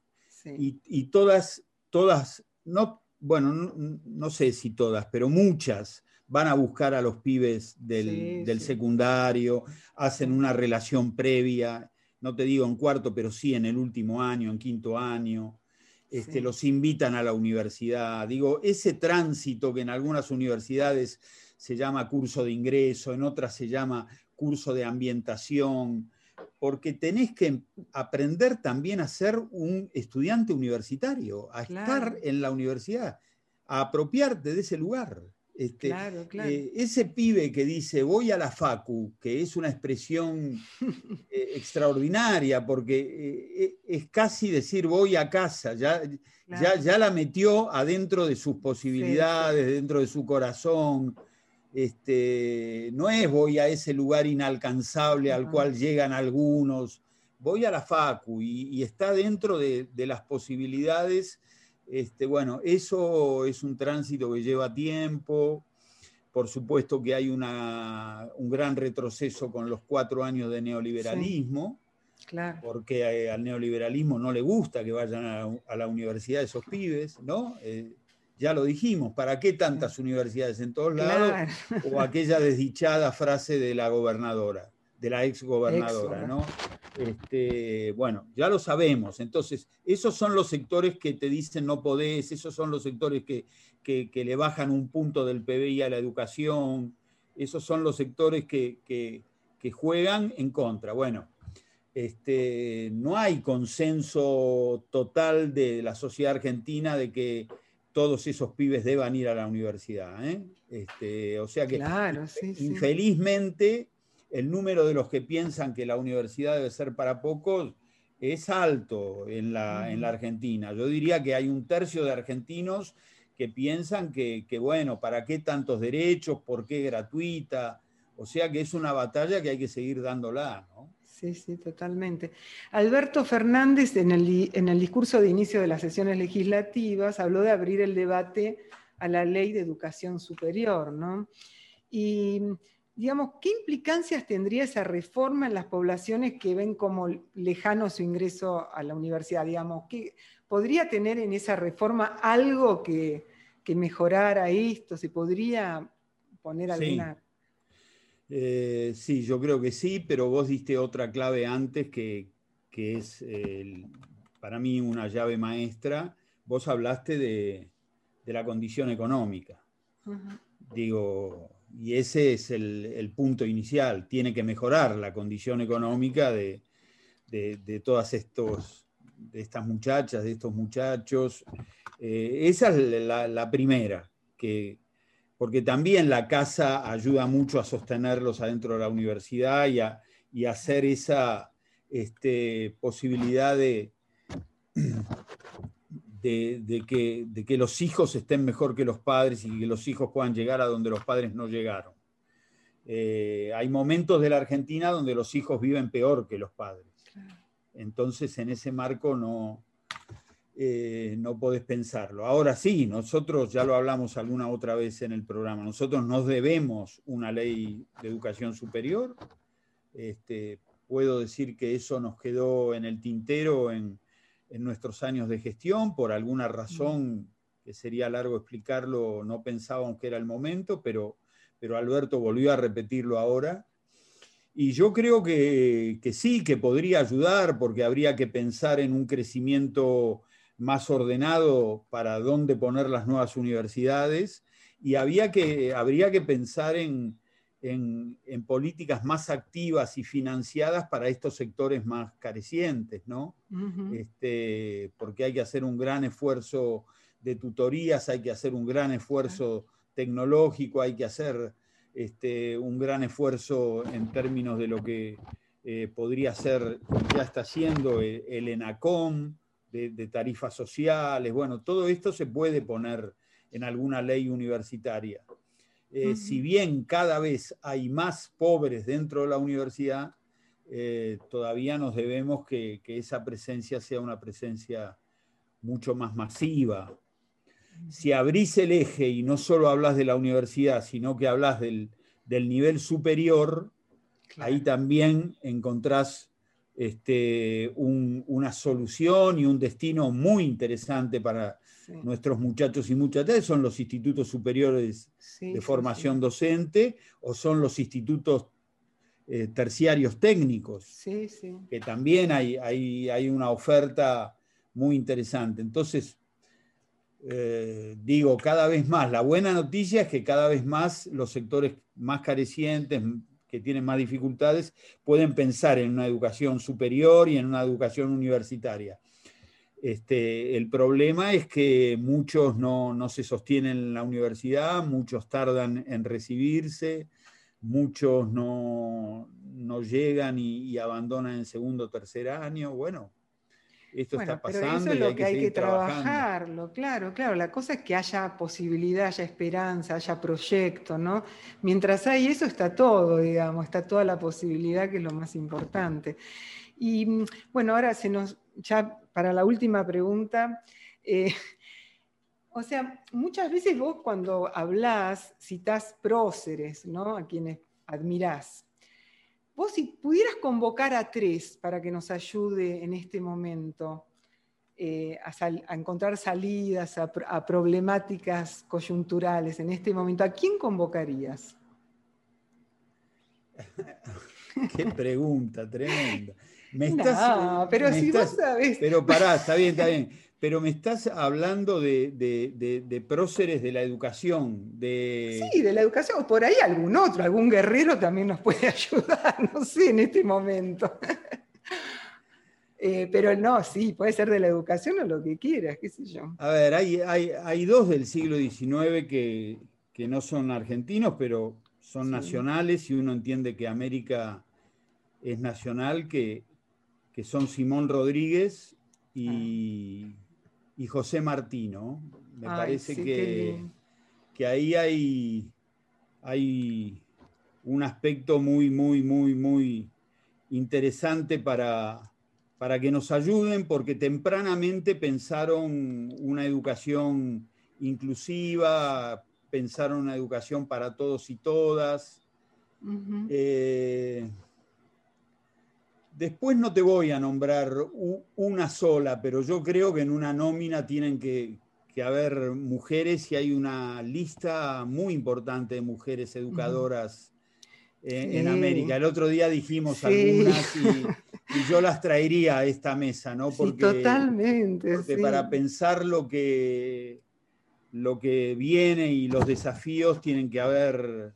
Y, todas, todas, no, bueno, no, sé si todas, pero muchas van a buscar a los pibes del, secundario, hacen una relación previa, no te digo en cuarto, pero sí en el último año, en quinto año. Este, los invitan a la universidad. Digo, ese tránsito que en algunas universidades se llama curso de ingreso, en otras se llama curso de ambientación, porque tenés que aprender también a ser un estudiante universitario, a estar en la universidad, a apropiarte de ese lugar. Este, eh, ese pibe que dice voy a la facu, que es una expresión [laughs] eh, extraordinaria, porque eh, es casi decir voy a casa, ya, ya, ya, la metió adentro de sus posibilidades, dentro de su corazón. Este, no es voy a ese lugar inalcanzable al cual llegan algunos, voy a la facu y, está dentro de, de las posibilidades este, bueno, eso es un tránsito que lleva tiempo. Por supuesto que hay un gran retroceso con los cuatro años de neoliberalismo, porque eh, al neoliberalismo no le gusta que vayan a, la universidad esos pibes, ¿no? Eh, ya lo dijimos, ¿para qué tantas universidades en todos lados? O aquella desdichada frase de la gobernadora de la ex gobernadora, ¿no? Este, bueno, ya lo sabemos. Entonces, esos son los sectores que te dicen no podés, esos son los sectores que, le bajan un punto del PBI a la educación, esos son los sectores que, juegan en contra. Bueno, este, no hay consenso total de la sociedad argentina de que todos esos pibes deban ir a la universidad. ¿eh? Este, o sea que, infelizmente, el número de los que piensan que la universidad debe ser para pocos es alto en la, en la Argentina. Yo diría que hay un tercio de argentinos que piensan que, bueno, ¿para qué tantos derechos? ¿Por qué gratuita? O sea que es una batalla que hay que seguir dándola, ¿no? Sí, sí, totalmente. Alberto Fernández, en el, en el discurso de inicio de las sesiones legislativas, habló de abrir el debate a la ley de educación superior, ¿no? Y digamos, ¿qué implicancias tendría esa reforma en las poblaciones que ven como lejano su ingreso a la universidad? Digamos, ¿qué, ¿podría tener en esa reforma algo que, mejorara esto? ¿Se podría poner alguna... Eh, sí. yo creo que sí, pero vos diste otra clave antes que, es para mí una llave maestra. Vos hablaste de, la condición económica. Digo, y ese es el, punto inicial. Tiene que mejorar la condición económica de, todas estos, de estas muchachas, de estos muchachos. Eh, esa es la, primera, que, porque también la casa ayuda mucho a sostenerlos adentro de la universidad y a, hacer esa este, posibilidad de, de, que, de, que, los hijos estén mejor que los padres y que los hijos puedan llegar a donde los padres no llegaron. Eh, hay momentos de la Argentina donde los hijos viven peor que los padres. Entonces, en ese marco no, eh, no podés pensarlo. Ahora sí, nosotros ya lo hablamos alguna otra vez en el programa, nosotros nos debemos una ley de educación superior. Este, puedo decir que eso nos quedó en el tintero en, nuestros años de gestión, por alguna razón que sería largo explicarlo, no pensábamos que era el momento, pero, pero Alberto volvió a repetirlo ahora. Y yo creo que, sí, que podría ayudar, porque habría que pensar en un crecimiento más ordenado para dónde poner las nuevas universidades, y había que, habría que pensar en, en, políticas más activas y financiadas para estos sectores más carecientes, ¿no? este, porque hay que hacer un gran esfuerzo de tutorías, hay que hacer un gran esfuerzo tecnológico, hay que hacer este, un gran esfuerzo en términos de lo que eh, podría ser, ya está haciendo el, ENACOM, de, de tarifas sociales, bueno, todo esto se puede poner en alguna ley universitaria. Eh, si bien cada vez hay más pobres dentro de la universidad, eh, todavía nos debemos que, esa presencia sea una presencia mucho más masiva. si abrís el eje y no solo hablas de la universidad, sino que hablas del, nivel superior, ahí también encontrás este, una solución y un destino muy interesante para nuestros muchachos y muchachas. Son los institutos superiores de formación docente o son los institutos eh, terciarios técnicos, que también hay, hay, hay, una oferta muy interesante. Entonces, eh, digo, cada vez más, la buena noticia es que cada vez más los sectores más carecientes, que tienen más dificultades, pueden pensar en una educación superior y en una educación universitaria. Este, el problema es que muchos no, no, se sostienen en la universidad, muchos tardan en recibirse, muchos no, no llegan y, abandonan en segundo o tercer año. Bueno, esto está pasando. Pero eso es lo que, hay que, trabajarlo, claro, claro. La cosa es que haya posibilidad, haya esperanza, haya proyecto, ¿no? Mientras hay eso está todo, digamos, está toda la posibilidad que es lo más importante. Y bueno, ahora se nos, ya para la última pregunta, eh, o sea, muchas veces vos cuando hablás citás próceres, ¿no? A quienes admirás. Vos si pudieras convocar a tres para que nos ayude en este momento eh, a, encontrar salidas a, problemáticas coyunturales en este momento, ¿a quién convocarías? [laughs] Qué pregunta tremenda. Me [laughs] no, pero si vos sabés. Pero pará, está bien, está bien pero me estás hablando de, próceres de la educación. De... Sí, de la educación, por ahí algún otro, algún guerrero también nos puede [laughs] ayudar, no sé, en este momento. [laughs] Eh, pero no, sí, puede ser de la educación o lo que quieras, qué sé yo. A ver, hay, hay, dos del siglo XIX que, no son argentinos, pero son nacionales y uno entiende que América es nacional, que, que son Simón Rodríguez y, ah y José Martino. Me parece que, que, ahí hay, hay un aspecto muy, muy, muy, muy interesante para, para que nos ayuden, porque tempranamente pensaron una educación inclusiva, pensaron una educación para todos y todas. Después no te voy a nombrar una sola, pero yo creo que en una nómina tienen que, haber mujeres y hay una lista muy importante de mujeres educadoras eh, en América. El otro día dijimos algunas [laughs] y, yo las traería a esta mesa, ¿no? Porque, totalmente. Porque para pensar lo que, lo que viene y los desafíos tienen que haber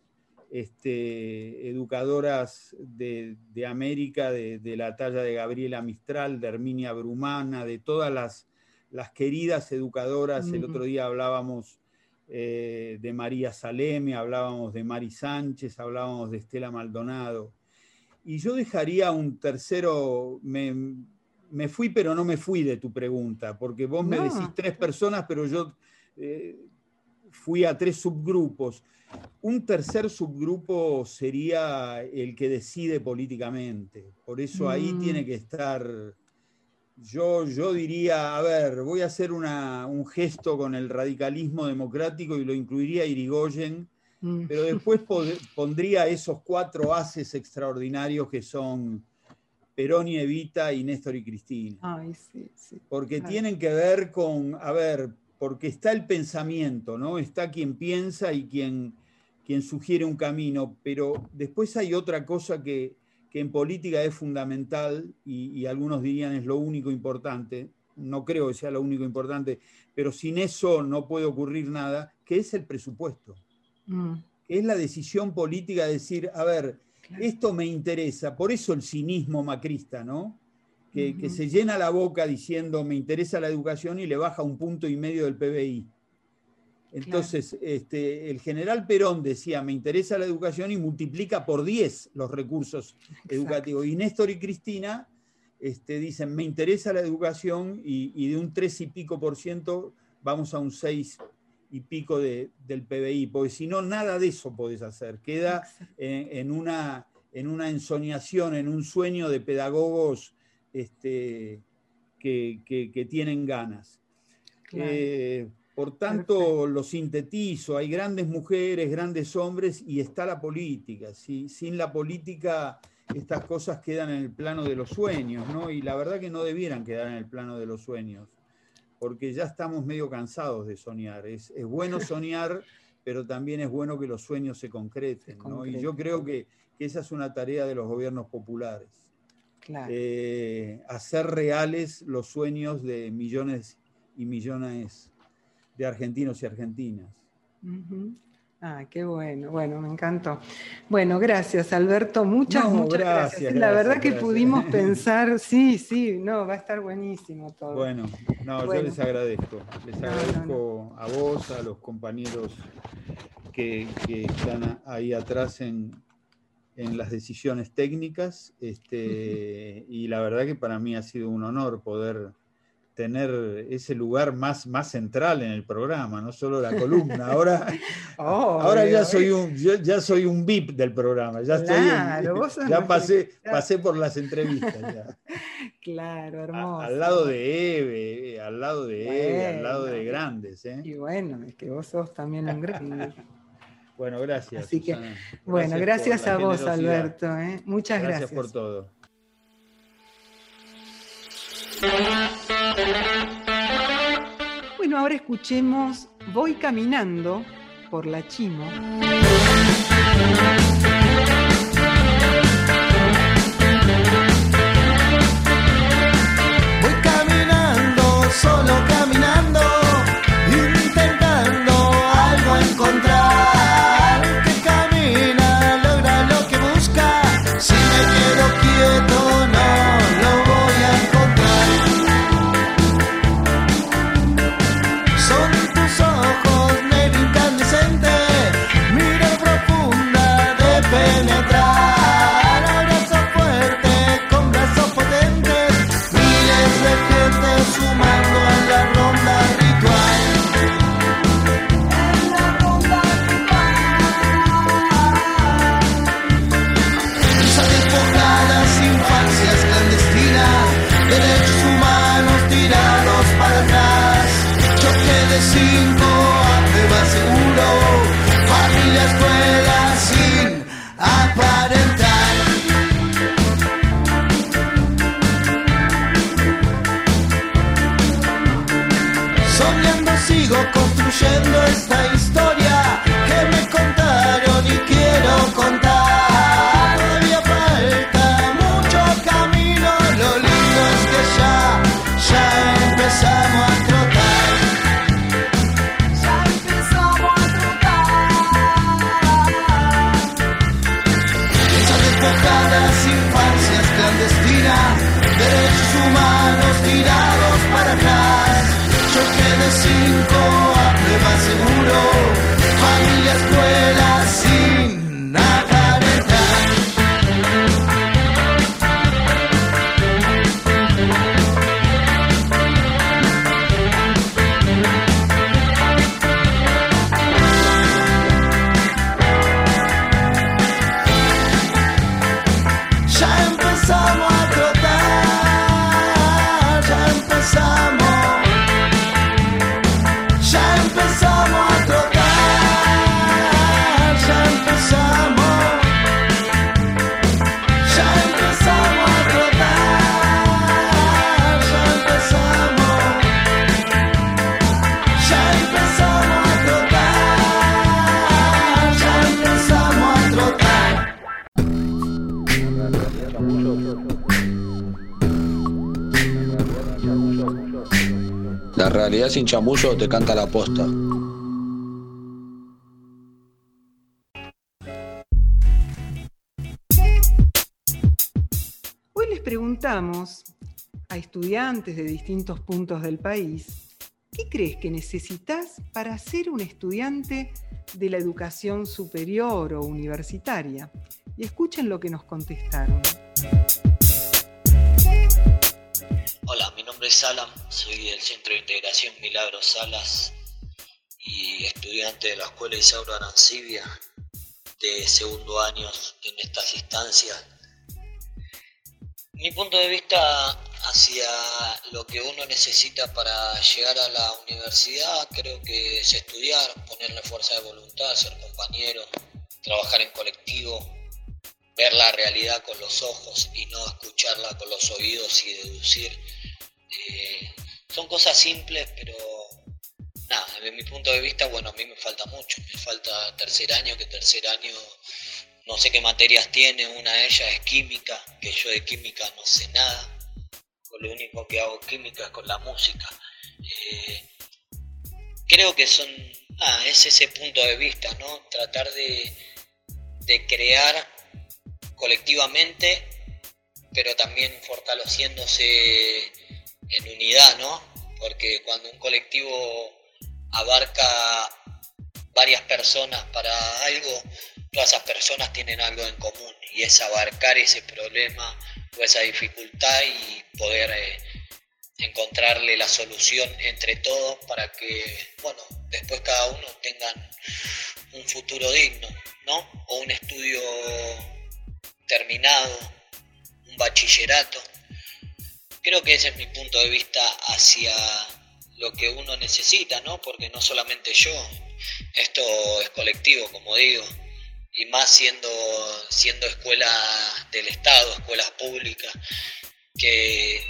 este, educadoras de, América, de, la talla de Gabriela Mistral, de Herminia Brumana, de todas las, las queridas educadoras. El otro día hablábamos eh, de María Saleme, hablábamos de Mari Sánchez, hablábamos de Estela Maldonado. Y yo dejaría un tercero, me, fui pero no me fui de tu pregunta, porque vos me decís tres personas, pero yo eh, fui a tres subgrupos. Un tercer subgrupo sería el que decide políticamente. Por eso ahí mm. tiene que estar. Yo, yo diría, a ver, voy a hacer un gesto con el radicalismo democrático y lo incluiría a Irigoyen, mm. pero después pondría esos cuatro haces extraordinarios que son Perón y Evita y Néstor y Cristina. Porque tienen que ver con, a ver, porque está el pensamiento, ¿no? Está quien piensa y quien, quien sugiere un camino, pero después hay otra cosa que, en política es fundamental y, algunos dirían es lo único importante, no creo que sea lo único importante, pero sin eso no puede ocurrir nada, que es el presupuesto. Mm. Es la decisión política de decir, a ver, esto me interesa, por eso el cinismo macrista, ¿no? Que, se llena la boca diciendo me interesa la educación y le baja un punto y medio del PBI. Entonces, este, el general Perón decía, me interesa la educación y multiplica por 10 los recursos educativos. Y Néstor y Cristina este, dicen, me interesa la educación y, de un 3 y pico por ciento vamos a un 6 y pico del PBI, porque si no, nada de eso podés hacer. Queda en, una, en una ensoñación, en un sueño de pedagogos este, que, tienen ganas. Eh, Por tanto, lo sintetizo, hay grandes mujeres, grandes hombres y está la política. Sin la política estas cosas quedan en el plano de los sueños, ¿no? Y la verdad que no debieran quedar en el plano de los sueños, porque ya estamos medio cansados de soñar. Es, bueno [laughs] soñar, pero también es bueno que los sueños se concreten, ¿no? Y yo creo que, esa es una tarea de los gobiernos populares. Eh, hacer reales los sueños de millones y millones de argentinos y argentinas. Ah, qué bueno, bueno, me encantó. Bueno, gracias Alberto, muchas, muchas gracias. La verdad que pudimos [laughs] pensar, sí, sí, no, va a estar buenísimo todo. Bueno, no, yo les agradezco, les agradezco a vos, a los compañeros que, están ahí atrás en, en las decisiones técnicas, este, y la verdad que para mí ha sido un honor poder tener ese lugar más, más central en el programa, no solo la columna. Ahora, [laughs] oh, ahora ya, soy un, ya soy un VIP del programa, ya, [laughs] ya pasé, pasé por las entrevistas. [laughs] Claro, hermoso. al lado de Eve, al lado de Eve, al lado de grandes. ¿eh? Y bueno, es que vos sos también un gran... Bueno, gracias. Así que, bueno, gracias, a vos, Alberto. ¿eh? Muchas gracias. Gracias por todo. Bueno, ahora escuchemos Voy caminando por la Chimo. Voy caminando, solo caminando, Crescendo sin chamullo te canta la posta. Hoy les preguntamos a estudiantes de distintos puntos del país, ¿qué crees que necesitas para ser un estudiante de la educación superior o universitaria? Y escuchen lo que nos contestaron. Hola, nombre es Alan, soy del Centro de Integración Milagros Salas y estudiante de la Escuela Isauro Arancibia de segundo año en estas instancias. Mi punto de vista hacia lo que uno necesita para llegar a la universidad, creo que es estudiar, ponerle fuerza de voluntad, ser compañero, trabajar en colectivo, ver la realidad con los ojos y no escucharla con los oídos y deducir. Son cosas simples, pero nada, desde mi punto de vista, bueno, a mí me falta mucho, me falta tercer año, que tercer año no sé qué materias tiene, una de ellas es química, que yo de química no sé nada, lo único que hago química es con la música. Eh, creo que son, ah, es ese punto de vista, ¿no? Tratar de, de crear colectivamente, pero también fortaleciéndose en unidad, ¿no? Porque cuando un colectivo abarca varias personas para algo, todas esas personas tienen algo en común y es abarcar ese problema o esa dificultad y poder eh, encontrarle la solución entre todos para que, bueno, después cada uno tengan un futuro digno, ¿no? O un estudio terminado, un bachillerato. Creo que ese es mi punto de vista hacia lo que uno necesita, ¿no? Porque no solamente yo, esto es colectivo, como digo, y más siendo, siendo escuela del Estado, escuelas públicas, que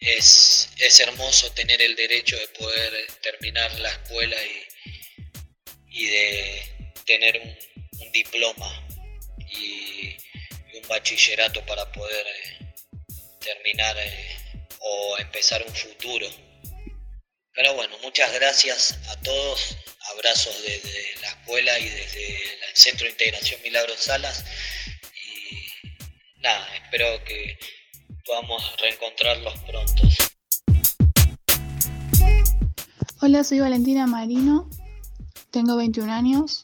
es, hermoso tener el derecho de poder terminar la escuela y, de tener un, diploma y, un bachillerato para poder eh, terminar eh, o empezar un futuro. Pero bueno, muchas gracias a todos, abrazos desde la escuela y desde el Centro de Integración Milagros Salas y nada, espero que podamos reencontrarlos pronto. Hola, soy Valentina Marino, tengo 21 años,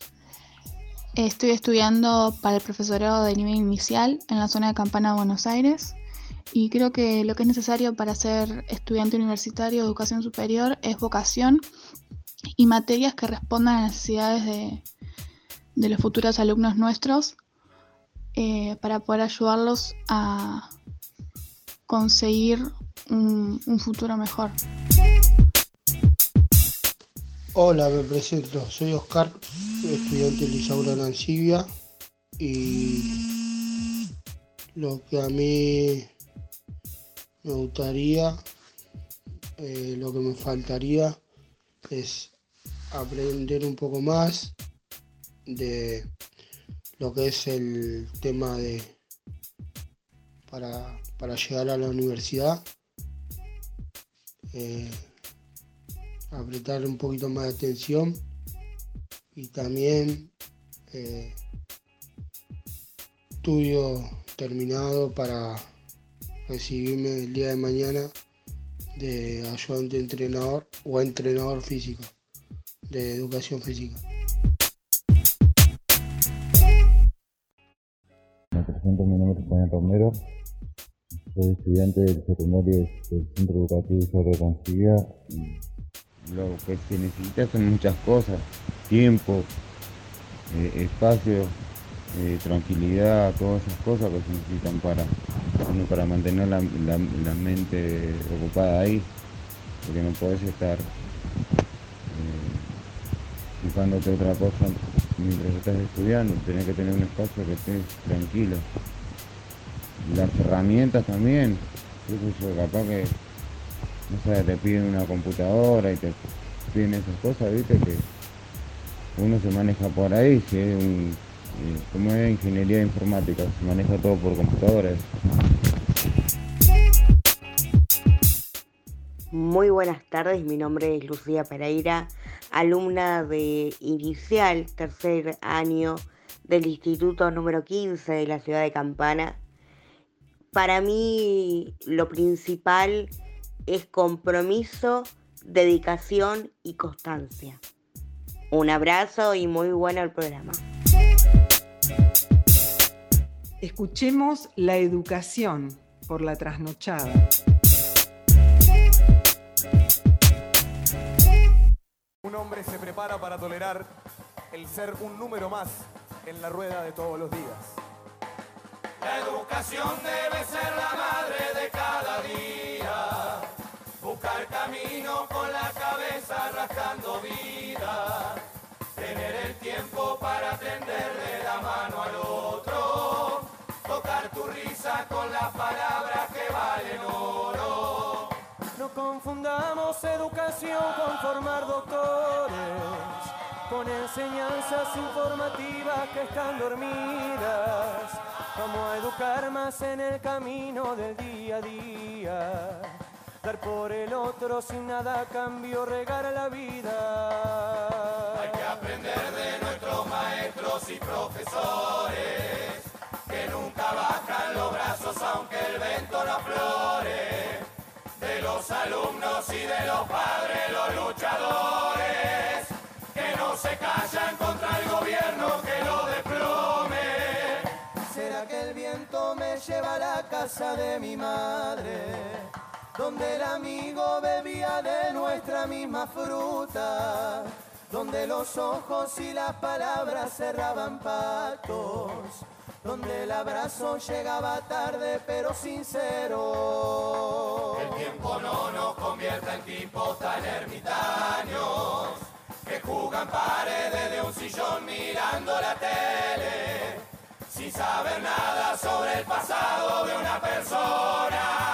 estoy estudiando para el profesorado de nivel inicial en la zona de Campana, Buenos Aires. Y creo que lo que es necesario para ser estudiante universitario de educación superior es vocación y materias que respondan a las necesidades de, los futuros alumnos nuestros eh, para poder ayudarlos a conseguir un, futuro mejor. Hola, me presento, soy Oscar, estudiante de Lisaura Nancibia y lo que a mí me gustaría, eh, lo que me faltaría es aprender un poco más de lo que es el tema de para, llegar a la universidad. Eh, apretar un poquito más de atención y también eh, estudio terminado para recibirme el día de mañana de ayudante entrenador o entrenador físico de educación física. Me presento, mi nombre es Juan Romero, soy estudiante del secundario del Centro Educativo Isabel Concilia. Lo que se necesita son muchas cosas, tiempo, eh, espacio, eh, tranquilidad, todas esas cosas que se necesitan para, para mantener la, mente ocupada ahí, porque no puedes estar eh, fijándote otra cosa mientras estás estudiando, tenés que tener un espacio que estés tranquilo. Las herramientas también, eso capaz que, no sé, te piden una computadora y te piden esas cosas, viste, que uno se maneja por ahí, si es un como es ingeniería informática, se maneja todo por computadores. Muy buenas tardes, mi nombre es Lucía Pereira, alumna de inicial tercer año del Instituto número 15 de la ciudad de Campana. Para mí lo principal es compromiso, dedicación y constancia. Un abrazo y muy bueno el programa. Escuchemos La educación por la trasnochada. Un hombre se prepara para tolerar el ser un número más en la rueda de todos los días. La educación debe ser la madre de cada día. con la cabeza rascando vida. Tener el tiempo para tenderle la mano al otro. Las palabras que valen oro. No confundamos educación con formar doctores, con enseñanzas informativas que están dormidas. Vamos a educar más en el camino del día a día. Dar por el otro sin nada cambio, regar la vida. Hay que aprender de nuestros maestros y profesores, que nunca bajan los brazos no aflore. De los alumnos y de los padres, los luchadores, que no se callan contra el gobierno que lo desplome. ¿Será que el viento me lleva a la casa de mi madre? Donde el amigo bebía de nuestra misma fruta, donde los ojos y las palabras cerraban pactos, donde el abrazo llegaba tarde pero sincero. El tiempo no nos convierta en tipos tan ermitaños que jugan paredes de un sillón mirando la tele sin saber nada sobre el pasado de una persona.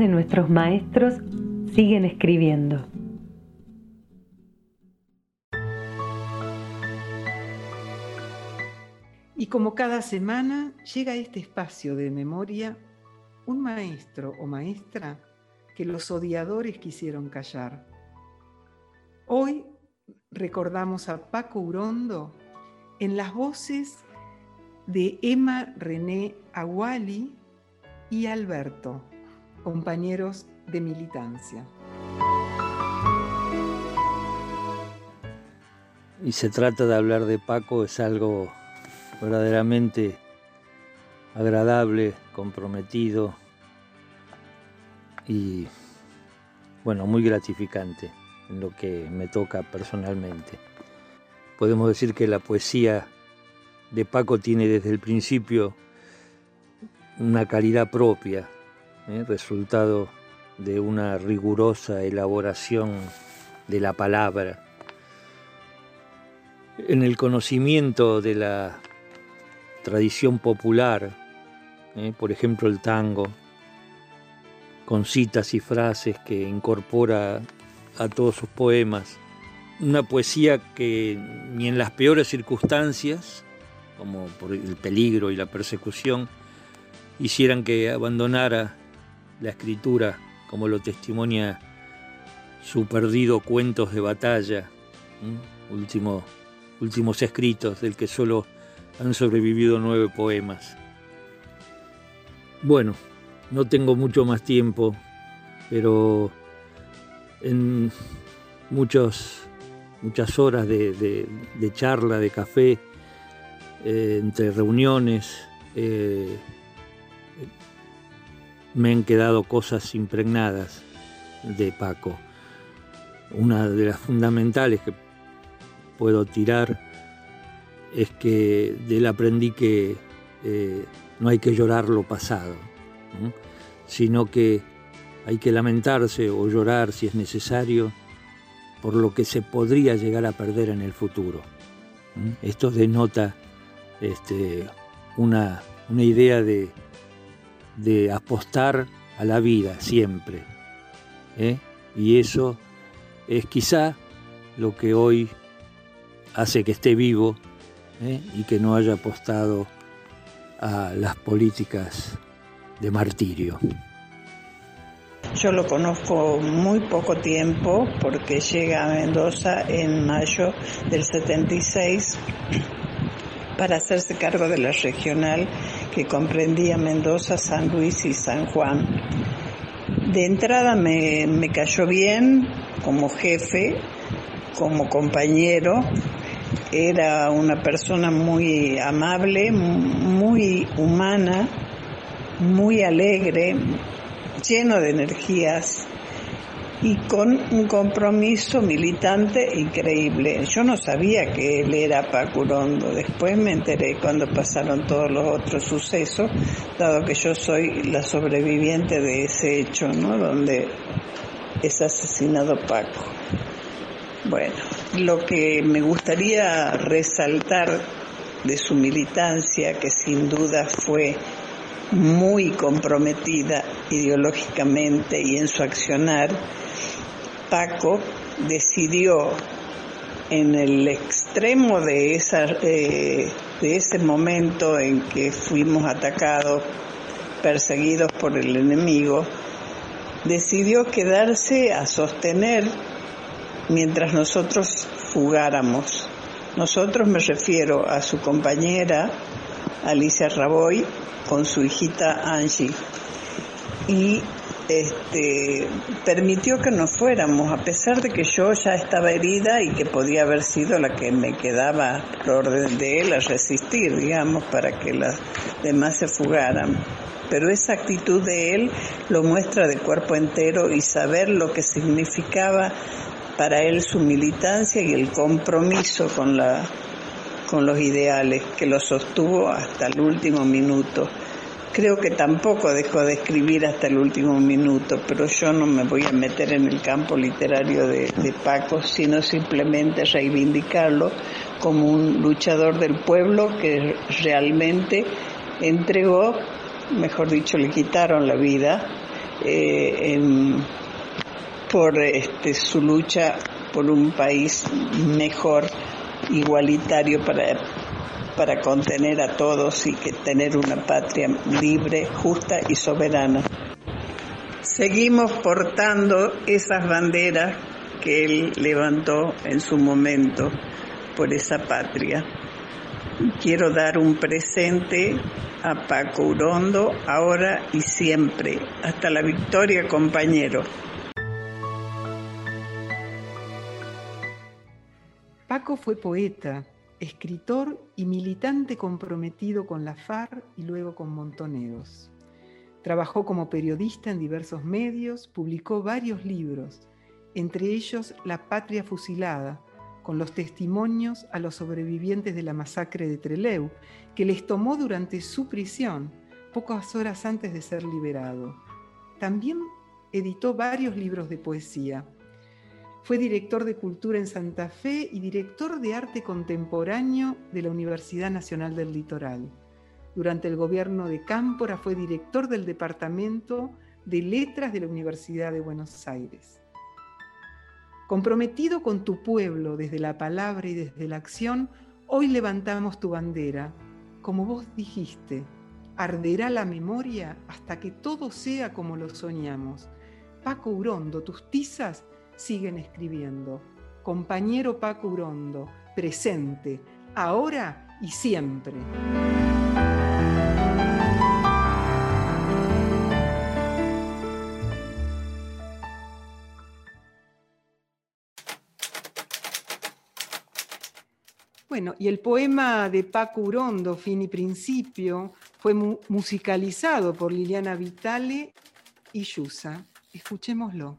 De nuestros maestros siguen escribiendo. Y como cada semana llega a este espacio de memoria un maestro o maestra que los odiadores quisieron callar. Hoy recordamos a Paco Urondo en las voces de Emma René Aguali y Alberto, compañeros de militancia. y se trata de hablar de Paco, es algo verdaderamente agradable, comprometido y bueno, muy gratificante en lo que me toca personalmente. Podemos decir que la poesía de Paco tiene desde el principio una calidad propia, ¿eh? resultado de una rigurosa elaboración de la palabra en el conocimiento de la tradición popular, ¿eh? por ejemplo el tango, con citas y frases que incorpora a todos sus poemas, una poesía que ni en las peores circunstancias, como por el peligro y la persecución, hicieran que abandonara la escritura, como lo testimonia su perdido Cuentos de Batalla, último últimos escritos del que solo han sobrevivido nueve poemas. Bueno, no tengo mucho más tiempo, pero en muchos, muchas horas de charla, de café, eh, entre reuniones, eh, me han quedado cosas impregnadas de Paco. Una de las fundamentales que puedo tirar es que de él aprendí que eh, no hay que llorar lo pasado, ¿no? sino que hay que lamentarse o llorar si es necesario por lo que se podría llegar a perder en el futuro. Esto denota este, una, una idea de, de apostar a la vida siempre. ¿eh? Y eso es quizá lo que hoy hace que esté vivo ¿eh? y que no haya apostado a las políticas de martirio. Yo lo conozco muy poco tiempo porque llega a Mendoza en mayo del 76 para hacerse cargo de la regional que comprendía Mendoza, San Luis y San Juan. De entrada me, cayó bien como jefe, como compañero, era una persona muy amable, muy humana, muy alegre, lleno de energías y con un compromiso militante increíble. Yo no sabía que él era Pacurondo, después me enteré cuando pasaron todos los otros sucesos, dado que yo soy la sobreviviente de ese hecho, ¿no? Donde es asesinado Paco. Bueno, lo que me gustaría resaltar de su militancia, que sin duda fue muy comprometida ideológicamente y en su accionar, Paco decidió en el extremo de, esa, eh, de ese momento en que fuimos atacados, perseguidos por el enemigo, decidió quedarse a sostener mientras nosotros fugáramos. Nosotros me refiero a su compañera Alicia Raboy con su hijita Angie y este, permitió que nos fuéramos, a pesar de que yo ya estaba herida y que podía haber sido la que me quedaba por orden de él a resistir, digamos, para que las demás se fugaran. Pero esa actitud de él lo muestra de cuerpo entero y saber lo que significaba para él su militancia y el compromiso con, la, con los ideales que lo sostuvo hasta el último minuto. Creo que tampoco dejó de escribir hasta el último minuto, pero yo no me voy a meter en el campo literario de, Paco, sino simplemente reivindicarlo como un luchador del pueblo que realmente entregó, mejor dicho, le quitaron la vida eh, en, por este, su lucha por un país mejor, igualitario para, para contener a todos y que tener una patria libre, justa y soberana. Seguimos portando esas banderas que él levantó en su momento por esa patria. Quiero dar un presente a Paco Urondo ahora y siempre. Hasta la victoria, compañero. Fue poeta, escritor y militante comprometido con la FARC y luego con Montoneros. Trabajó como periodista en diversos medios, publicó varios libros, entre ellos La Patria Fusilada, con los testimonios a los sobrevivientes de la masacre de Trelew, que les tomó durante su prisión, pocas horas antes de ser liberado. También editó varios libros de poesía, fue director de Cultura en Santa Fe y director de Arte Contemporáneo de la Universidad Nacional del Litoral. Durante el gobierno de Cámpora fue director del Departamento de Letras de la Universidad de Buenos Aires. Comprometido con tu pueblo desde la palabra y desde la acción, hoy levantamos tu bandera. Como vos dijiste, arderá la memoria hasta que todo sea como lo soñamos. Paco Urondo, tus tizas siguen escribiendo. Compañero Paco Urondo, presente, ahora y siempre. Bueno, y el poema de Paco Urondo, Fin y Principio, fue musicalizado por Liliana Vitale y Yusa. Escuchémoslo.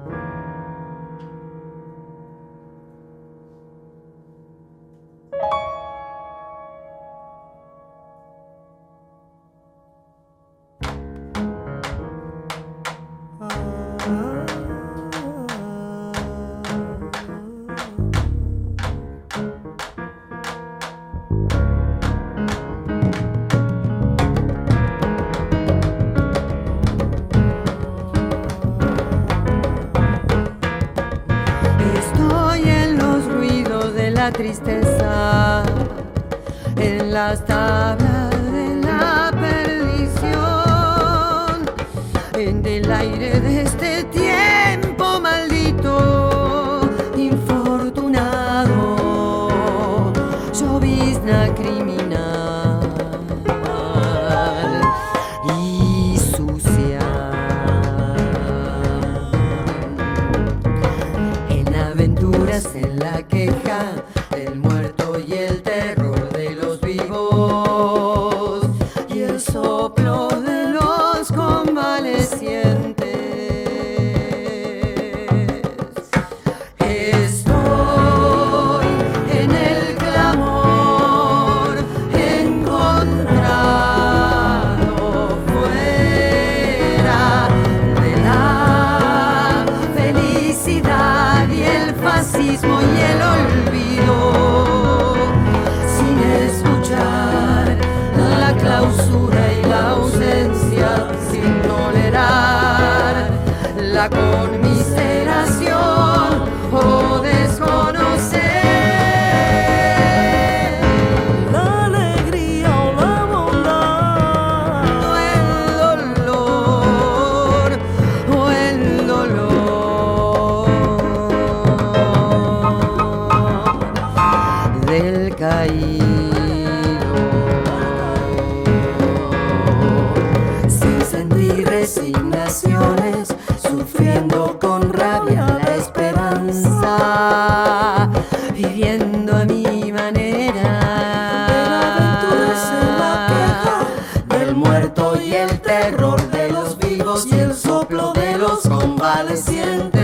Los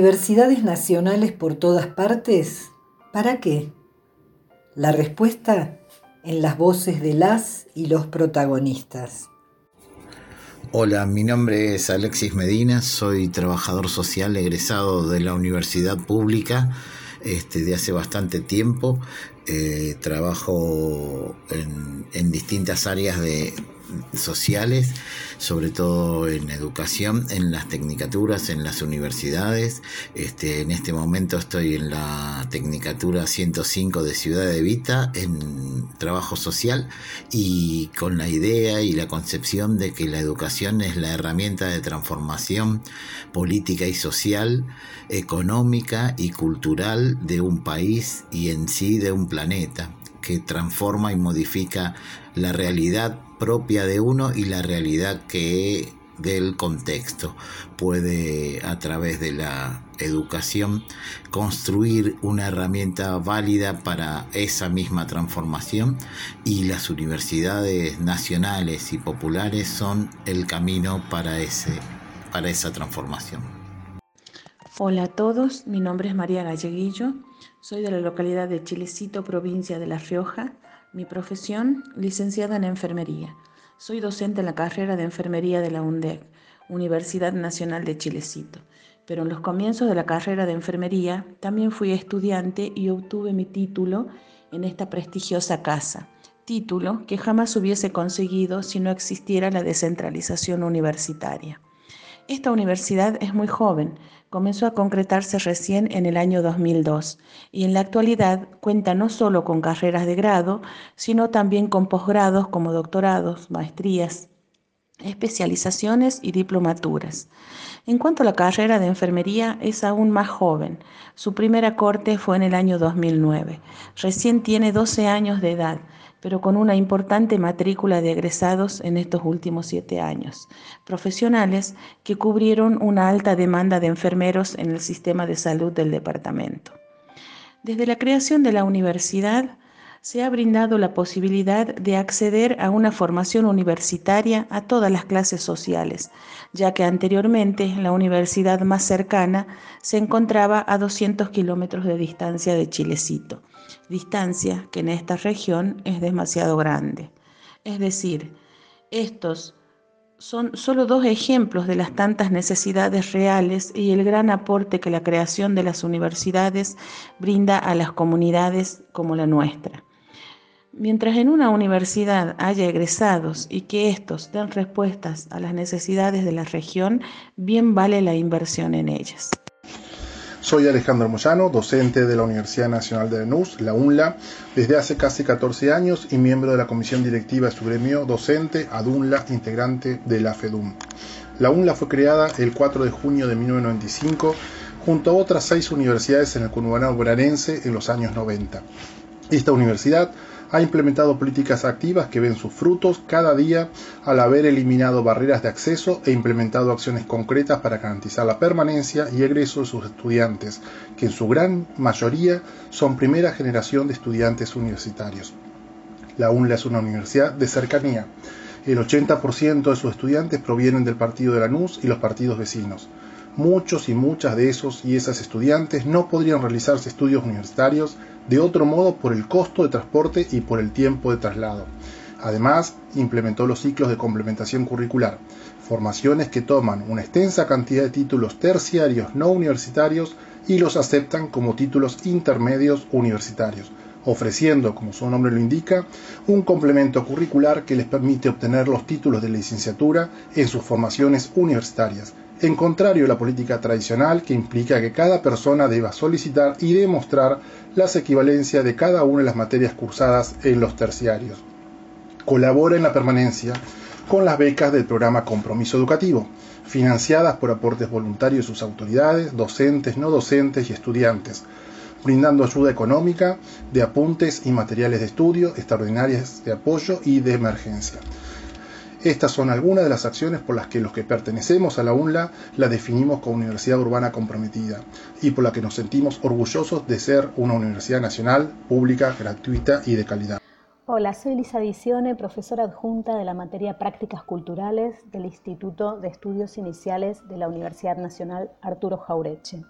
¿Universidades nacionales por todas partes? ¿Para qué? La respuesta en las voces de las y los protagonistas. Hola, mi nombre es Alexis Medina, soy trabajador social egresado de la Universidad Pública este, de hace bastante tiempo. Eh, trabajo en, en distintas áreas de, sociales, sobre todo en educación, en las tecnicaturas, en las universidades. Este, en este momento estoy en la Tecnicatura 105 de Ciudad de Vita, en trabajo social, y con la idea y la concepción de que la educación es la herramienta de transformación política y social, económica y cultural de un país y en sí de un planeta que transforma y modifica la realidad propia de uno y la realidad que del contexto puede a través de la educación construir una herramienta válida para esa misma transformación y las universidades nacionales y populares son el camino para ese para esa transformación. Hola a todos, mi nombre es María Galleguillo, soy de la localidad de Chilecito, provincia de La Rioja mi profesión, licenciada en enfermería. Soy docente en la carrera de enfermería de la UNDEC, Universidad Nacional de Chilecito. Pero en los comienzos de la carrera de enfermería también fui estudiante y obtuve mi título en esta prestigiosa casa, título que jamás hubiese conseguido si no existiera la descentralización universitaria. Esta universidad es muy joven, comenzó a concretarse recién en el año 2002 y en la actualidad cuenta no solo con carreras de grado, sino también con posgrados como doctorados, maestrías, especializaciones y diplomaturas. En cuanto a la carrera de enfermería, es aún más joven. Su primera corte fue en el año 2009. Recién tiene 12 años de edad pero con una importante matrícula de egresados en estos últimos siete años, profesionales que cubrieron una alta demanda de enfermeros en el sistema de salud del departamento. Desde la creación de la universidad, se ha brindado la posibilidad de acceder a una formación universitaria a todas las clases sociales, ya que anteriormente la universidad más cercana se encontraba a 200 kilómetros de distancia de Chilecito distancia que en esta región es demasiado grande. Es decir, estos son solo dos ejemplos de las tantas necesidades reales y el gran aporte que la creación de las universidades brinda a las comunidades como la nuestra. Mientras en una universidad haya egresados y que estos den respuestas a las necesidades de la región, bien vale la inversión en ellas. Soy Alejandro Moyano, docente de la Universidad Nacional de Lanús, la UNLA, desde hace casi 14 años y miembro de la comisión directiva de su gremio docente, ADUNLA, integrante de la FEDUM. La UNLA fue creada el 4 de junio de 1995 junto a otras seis universidades en el conurbano bonaerense en los años 90. Esta universidad ha implementado políticas activas que ven sus frutos cada día al haber eliminado barreras de acceso e implementado acciones concretas para garantizar la permanencia y egreso de sus estudiantes, que en su gran mayoría son primera generación de estudiantes universitarios. La UNLA es una universidad de cercanía. El 80% de sus estudiantes provienen del partido de Lanús y los partidos vecinos. Muchos y muchas de esos y esas estudiantes no podrían realizarse estudios universitarios de otro modo por el costo de transporte y por el tiempo de traslado. Además, implementó los ciclos de complementación curricular, formaciones que toman una extensa cantidad de títulos terciarios no universitarios y los aceptan como títulos intermedios universitarios, ofreciendo, como su nombre lo indica, un complemento curricular que les permite obtener los títulos de licenciatura en sus formaciones universitarias, en contrario a la política tradicional que implica que cada persona deba solicitar y demostrar las equivalencias de cada una de las materias cursadas en los terciarios. Colabora en la permanencia con las becas del programa Compromiso Educativo, financiadas por aportes voluntarios de sus autoridades, docentes, no docentes y estudiantes, brindando ayuda económica, de apuntes y materiales de estudio, extraordinarias de apoyo y de emergencia. Estas son algunas de las acciones por las que los que pertenecemos a la UNLA la definimos como universidad urbana comprometida y por la que nos sentimos orgullosos de ser una universidad nacional, pública, gratuita y de calidad. Hola, soy Lisa Dicione, profesora adjunta de la materia Prácticas Culturales del Instituto de Estudios Iniciales de la Universidad Nacional Arturo Jaureche.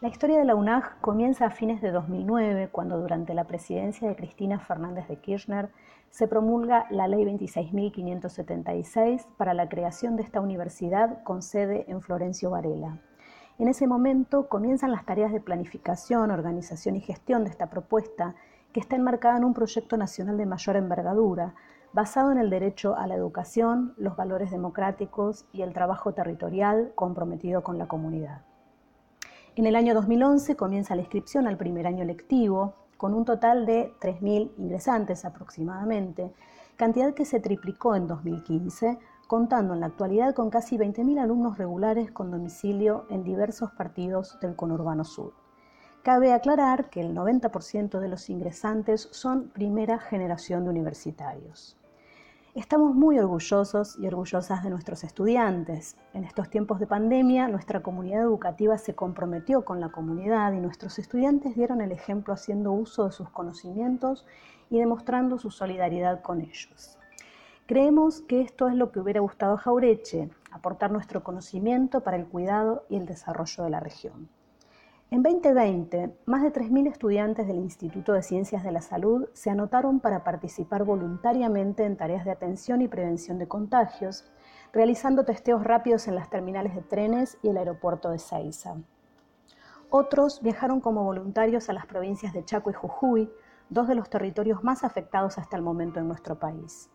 La historia de la UNAG comienza a fines de 2009, cuando durante la presidencia de Cristina Fernández de Kirchner se promulga la Ley 26.576 para la creación de esta universidad con sede en Florencio Varela. En ese momento comienzan las tareas de planificación, organización y gestión de esta propuesta que está enmarcada en un proyecto nacional de mayor envergadura, basado en el derecho a la educación, los valores democráticos y el trabajo territorial comprometido con la comunidad. En el año 2011 comienza la inscripción al primer año lectivo, con un total de 3.000 ingresantes aproximadamente, cantidad que se triplicó en 2015, contando en la actualidad con casi 20.000 alumnos regulares con domicilio en diversos partidos del conurbano sur. Cabe aclarar que el 90% de los ingresantes son primera generación de universitarios. Estamos muy orgullosos y orgullosas de nuestros estudiantes. En estos tiempos de pandemia, nuestra comunidad educativa se comprometió con la comunidad y nuestros estudiantes dieron el ejemplo haciendo uso de sus conocimientos y demostrando su solidaridad con ellos. Creemos que esto es lo que hubiera gustado a Jaureche, aportar nuestro conocimiento para el cuidado y el desarrollo de la región. En 2020, más de 3.000 estudiantes del Instituto de Ciencias de la Salud se anotaron para participar voluntariamente en tareas de atención y prevención de contagios, realizando testeos rápidos en las terminales de trenes y el aeropuerto de Seiza. Otros viajaron como voluntarios a las provincias de Chaco y Jujuy, dos de los territorios más afectados hasta el momento en nuestro país.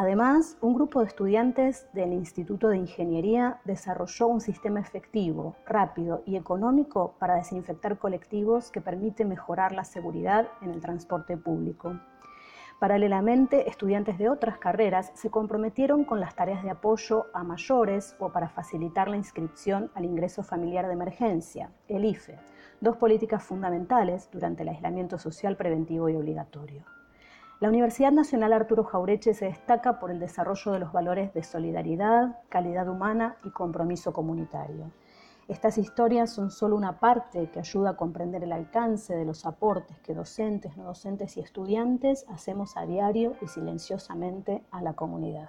Además, un grupo de estudiantes del Instituto de Ingeniería desarrolló un sistema efectivo, rápido y económico para desinfectar colectivos que permite mejorar la seguridad en el transporte público. Paralelamente, estudiantes de otras carreras se comprometieron con las tareas de apoyo a mayores o para facilitar la inscripción al ingreso familiar de emergencia, el IFE, dos políticas fundamentales durante el aislamiento social preventivo y obligatorio. La Universidad Nacional Arturo Jaureche se destaca por el desarrollo de los valores de solidaridad, calidad humana y compromiso comunitario. Estas historias son solo una parte que ayuda a comprender el alcance de los aportes que docentes, no docentes y estudiantes hacemos a diario y silenciosamente a la comunidad.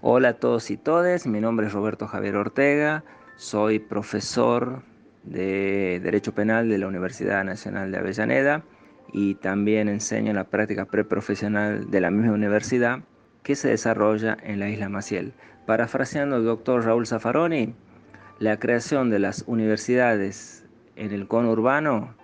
Hola a todos y todes, mi nombre es Roberto Javier Ortega, soy profesor de Derecho Penal de la Universidad Nacional de Avellaneda y también enseño la práctica preprofesional de la misma universidad que se desarrolla en la isla Maciel. Parafraseando al doctor Raúl Zaffaroni, la creación de las universidades en el conurbano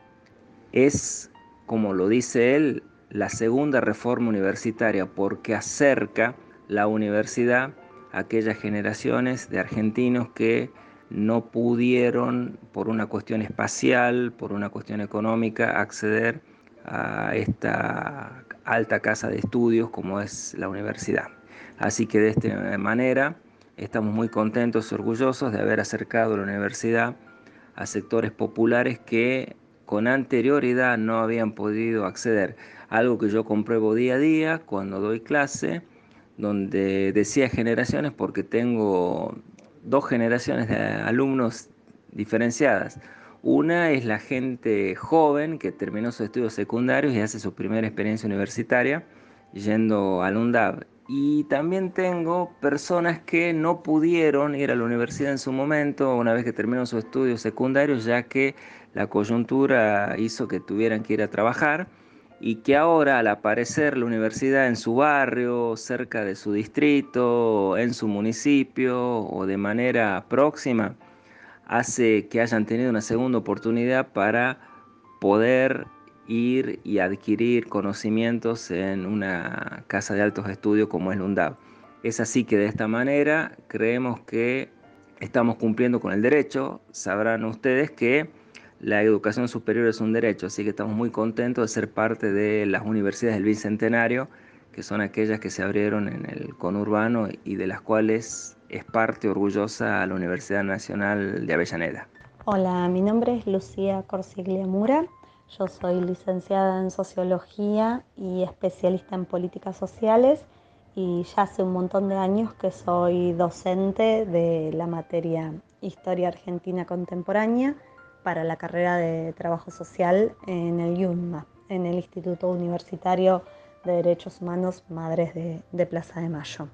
es, como lo dice él, la segunda reforma universitaria porque acerca la universidad a aquellas generaciones de argentinos que no pudieron, por una cuestión espacial, por una cuestión económica, acceder a esta alta casa de estudios como es la universidad. Así que de esta manera estamos muy contentos orgullosos de haber acercado la universidad a sectores populares que con anterioridad no habían podido acceder. Algo que yo compruebo día a día cuando doy clase, donde decía generaciones porque tengo dos generaciones de alumnos diferenciadas. Una es la gente joven que terminó sus estudios secundarios y hace su primera experiencia universitaria yendo al UNDAV. Y también tengo personas que no pudieron ir a la universidad en su momento, una vez que terminaron sus estudios secundarios, ya que la coyuntura hizo que tuvieran que ir a trabajar y que ahora al aparecer la universidad en su barrio, cerca de su distrito, en su municipio o de manera próxima, hace que hayan tenido una segunda oportunidad para poder ir y adquirir conocimientos en una casa de altos estudios como es LUNDAB. Es así que de esta manera creemos que estamos cumpliendo con el derecho. Sabrán ustedes que la educación superior es un derecho, así que estamos muy contentos de ser parte de las universidades del Bicentenario, que son aquellas que se abrieron en el conurbano y de las cuales es parte orgullosa a la Universidad Nacional de Avellaneda. Hola, mi nombre es Lucía Corsiglia Mura. Yo soy licenciada en Sociología y especialista en Políticas Sociales y ya hace un montón de años que soy docente de la materia Historia Argentina Contemporánea para la carrera de Trabajo Social en el IUNMA, en el Instituto Universitario de Derechos Humanos Madres de, Plaza de Mayo.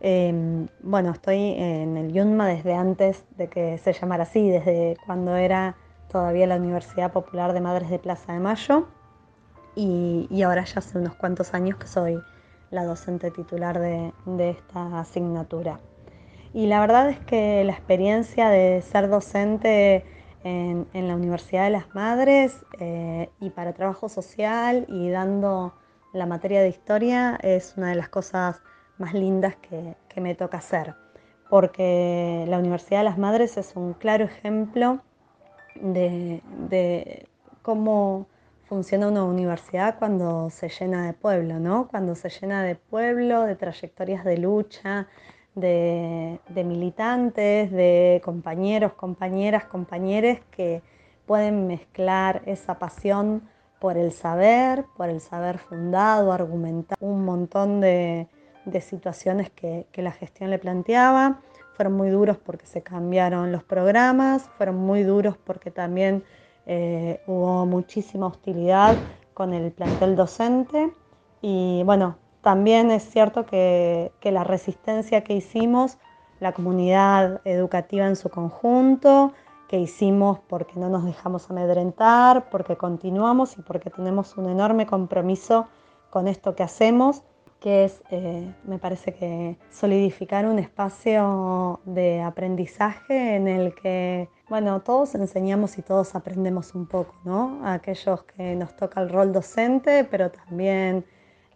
Em, bueno, estoy en el YUNMA desde antes de que se llamara así, desde cuando era todavía la Universidad Popular de Madres de Plaza de Mayo y, ahora ya hace unos cuantos años que soy la docente titular de, esta asignatura. Y la verdad es que la experiencia de ser docente en, la Universidad de las Madres eh, y para trabajo social y dando la materia de historia es una de las cosas más lindas que, me toca hacer, porque la Universidad de las Madres es un claro ejemplo de, de cómo funciona una universidad cuando se llena de pueblo, ¿no? Cuando se llena de pueblo, de trayectorias de lucha, de, militantes, de compañeros, compañeras, compañeros que pueden mezclar esa pasión por el saber, por el saber fundado, argumentar un montón de, situaciones que, que la gestión le planteaba. Fueron muy duros porque se cambiaron los programas, fueron muy duros porque también eh, hubo muchísima hostilidad con el plantel docente y bueno, también es cierto que, la resistencia que hicimos, la comunidad educativa en su conjunto, que hicimos porque no nos dejamos amedrentar, porque continuamos y porque tenemos un enorme compromiso con esto que hacemos, que es, eh, me parece que, solidificar un espacio de aprendizaje en el que bueno, todos enseñamos y todos aprendemos un poco, ¿no? aquellos que nos toca el rol docente, pero también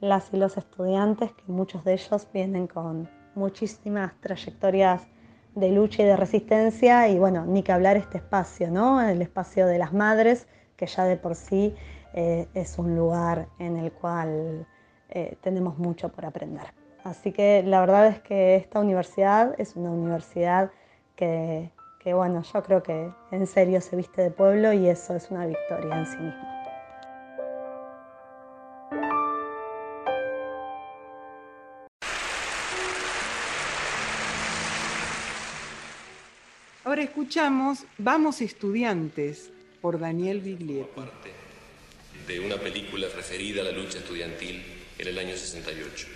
las y los estudiantes, que muchos de ellos vienen con muchísimas trayectorias de lucha y de resistencia, y bueno, ni que hablar este espacio, ¿no? El espacio de las madres, que ya de por sí eh, es un lugar en el cual eh, tenemos mucho por aprender. Así que la verdad es que esta universidad es una universidad que que bueno, yo creo que en serio se viste de pueblo y eso es una victoria en sí mismo. Ahora escuchamos Vamos estudiantes por Daniel Biglietti. Parte de una película referida a la lucha estudiantil en el año 68.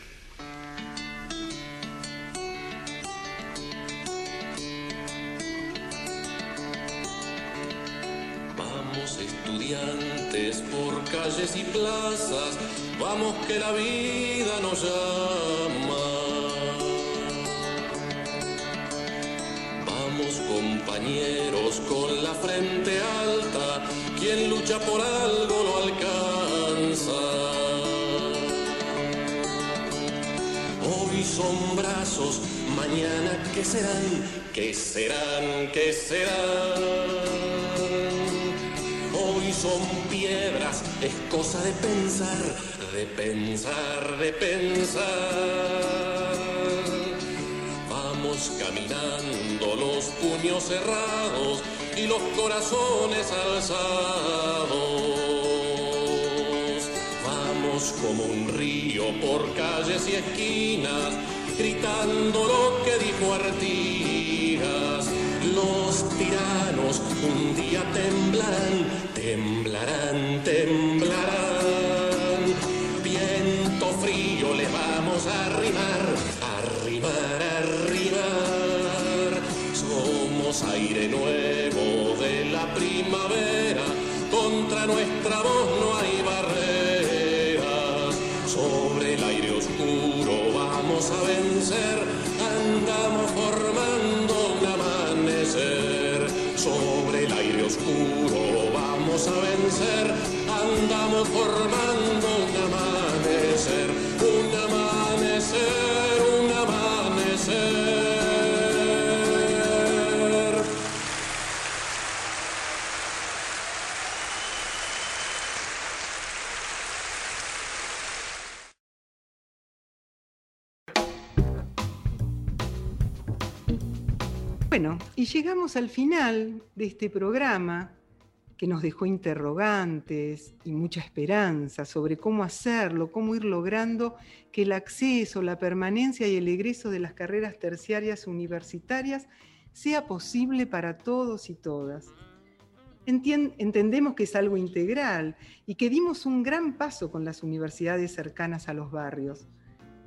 estudiantes por calles y plazas, vamos que la vida nos llama. Vamos compañeros con la frente alta, quien lucha por algo lo alcanza. Son brazos, mañana qué serán, qué serán, qué serán son piedras, es cosa de pensar, de pensar, de pensar. Vamos caminando los puños cerrados y los corazones alzados. Como un río por calles y esquinas, gritando lo que dijo Artigas. Los tiranos un día temblarán Temblarán, temblarán, viento frío le vamos a arrimar, arrimar, arrimar. Somos aire nuevo de la primavera, contra nuestra voz no hay formando un amanecer, un amanecer, un amanecer. Bueno, y llegamos al final de este programa que nos dejó interrogantes y mucha esperanza sobre cómo hacerlo, cómo ir logrando que el acceso, la permanencia y el egreso de las carreras terciarias universitarias sea posible para todos y todas. entendemos que es algo integral y que dimos un gran paso con las universidades cercanas a los barrios.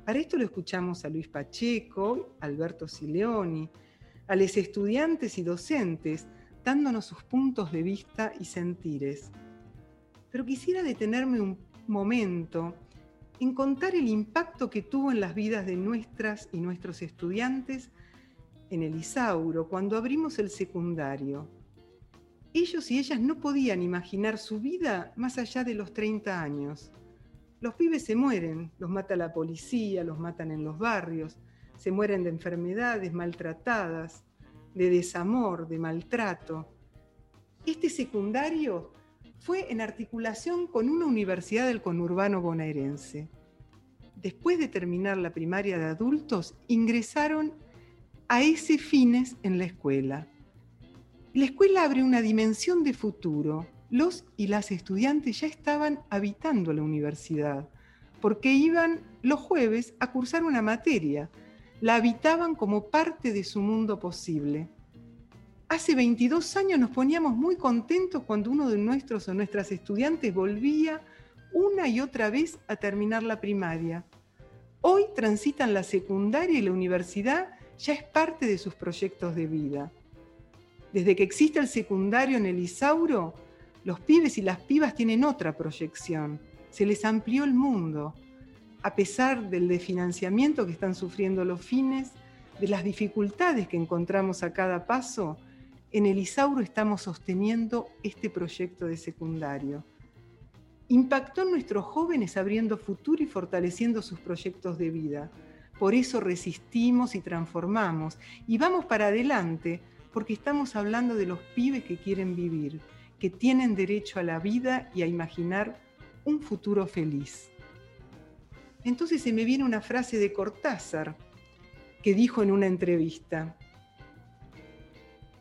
Para esto lo escuchamos a Luis Pacheco, Alberto Sileoni, a los estudiantes y docentes, dándonos sus puntos de vista y sentires. Pero quisiera detenerme un momento en contar el impacto que tuvo en las vidas de nuestras y nuestros estudiantes en el Isauro cuando abrimos el secundario ellos y ellas no podían imaginar su vida más allá de los 30 años. Los pibes se mueren, los mata la policía, los matan en los barrios, se mueren de enfermedades maltratadas, de desamor, de maltrato. Este secundario fue en articulación con una universidad del conurbano bonaerense. Después de terminar la primaria de adultos, ingresaron a ese fines en la escuela. La escuela abre una dimensión de futuro. Los y las estudiantes ya estaban habitando la universidad, porque iban los jueves a cursar una materia. La habitaban como parte de su mundo posible. Hace 22 años nos poníamos muy contentos cuando uno de nuestros o nuestras estudiantes volvía una y otra vez a terminar la primaria. Hoy transitan la secundaria y la universidad ya es parte de sus proyectos de vida. Desde que existe el secundario en el Isauro, los pibes y las pibas tienen otra proyección. Se les amplió el mundo. A pesar del desfinanciamiento que están sufriendo los fines, de las dificultades que encontramos a cada paso, en el Isauro estamos sosteniendo este proyecto de secundario. Impactó en nuestros jóvenes abriendo futuro y fortaleciendo sus proyectos de vida. Por eso resistimos y transformamos y vamos para adelante porque estamos hablando de los pibes que quieren vivir, que tienen derecho a la vida y a imaginar un futuro feliz. Entonces se me viene una frase de Cortázar que dijo en una entrevista,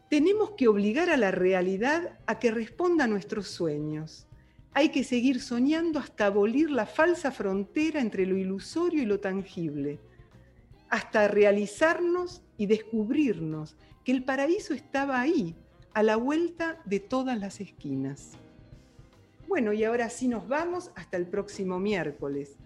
tenemos que obligar a la realidad a que responda a nuestros sueños. Hay que seguir soñando hasta abolir la falsa frontera entre lo ilusorio y lo tangible, hasta realizarnos y descubrirnos que el paraíso estaba ahí, a la vuelta de todas las esquinas. Bueno, y ahora sí nos vamos hasta el próximo miércoles.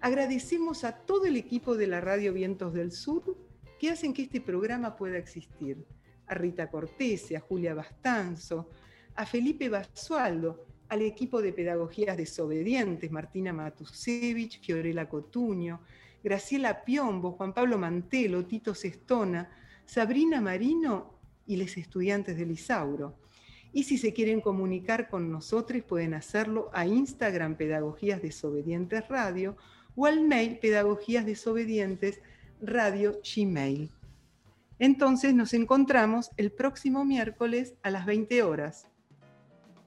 Agradecemos a todo el equipo de la Radio Vientos del Sur que hacen que este programa pueda existir. A Rita Cortese, a Julia Bastanzo, a Felipe Basualdo, al equipo de Pedagogías Desobedientes, Martina Matusevich, Fiorella Cotuño, Graciela Piombo, Juan Pablo Mantelo, Tito Sestona, Sabrina Marino y los estudiantes del Isauro. Y si se quieren comunicar con nosotros, pueden hacerlo a Instagram Pedagogías Desobedientes Radio o al mail Pedagogías Desobedientes Radio Gmail. Entonces nos encontramos el próximo miércoles a las 20 horas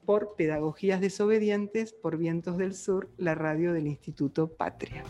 por Pedagogías Desobedientes por Vientos del Sur, la radio del Instituto Patria.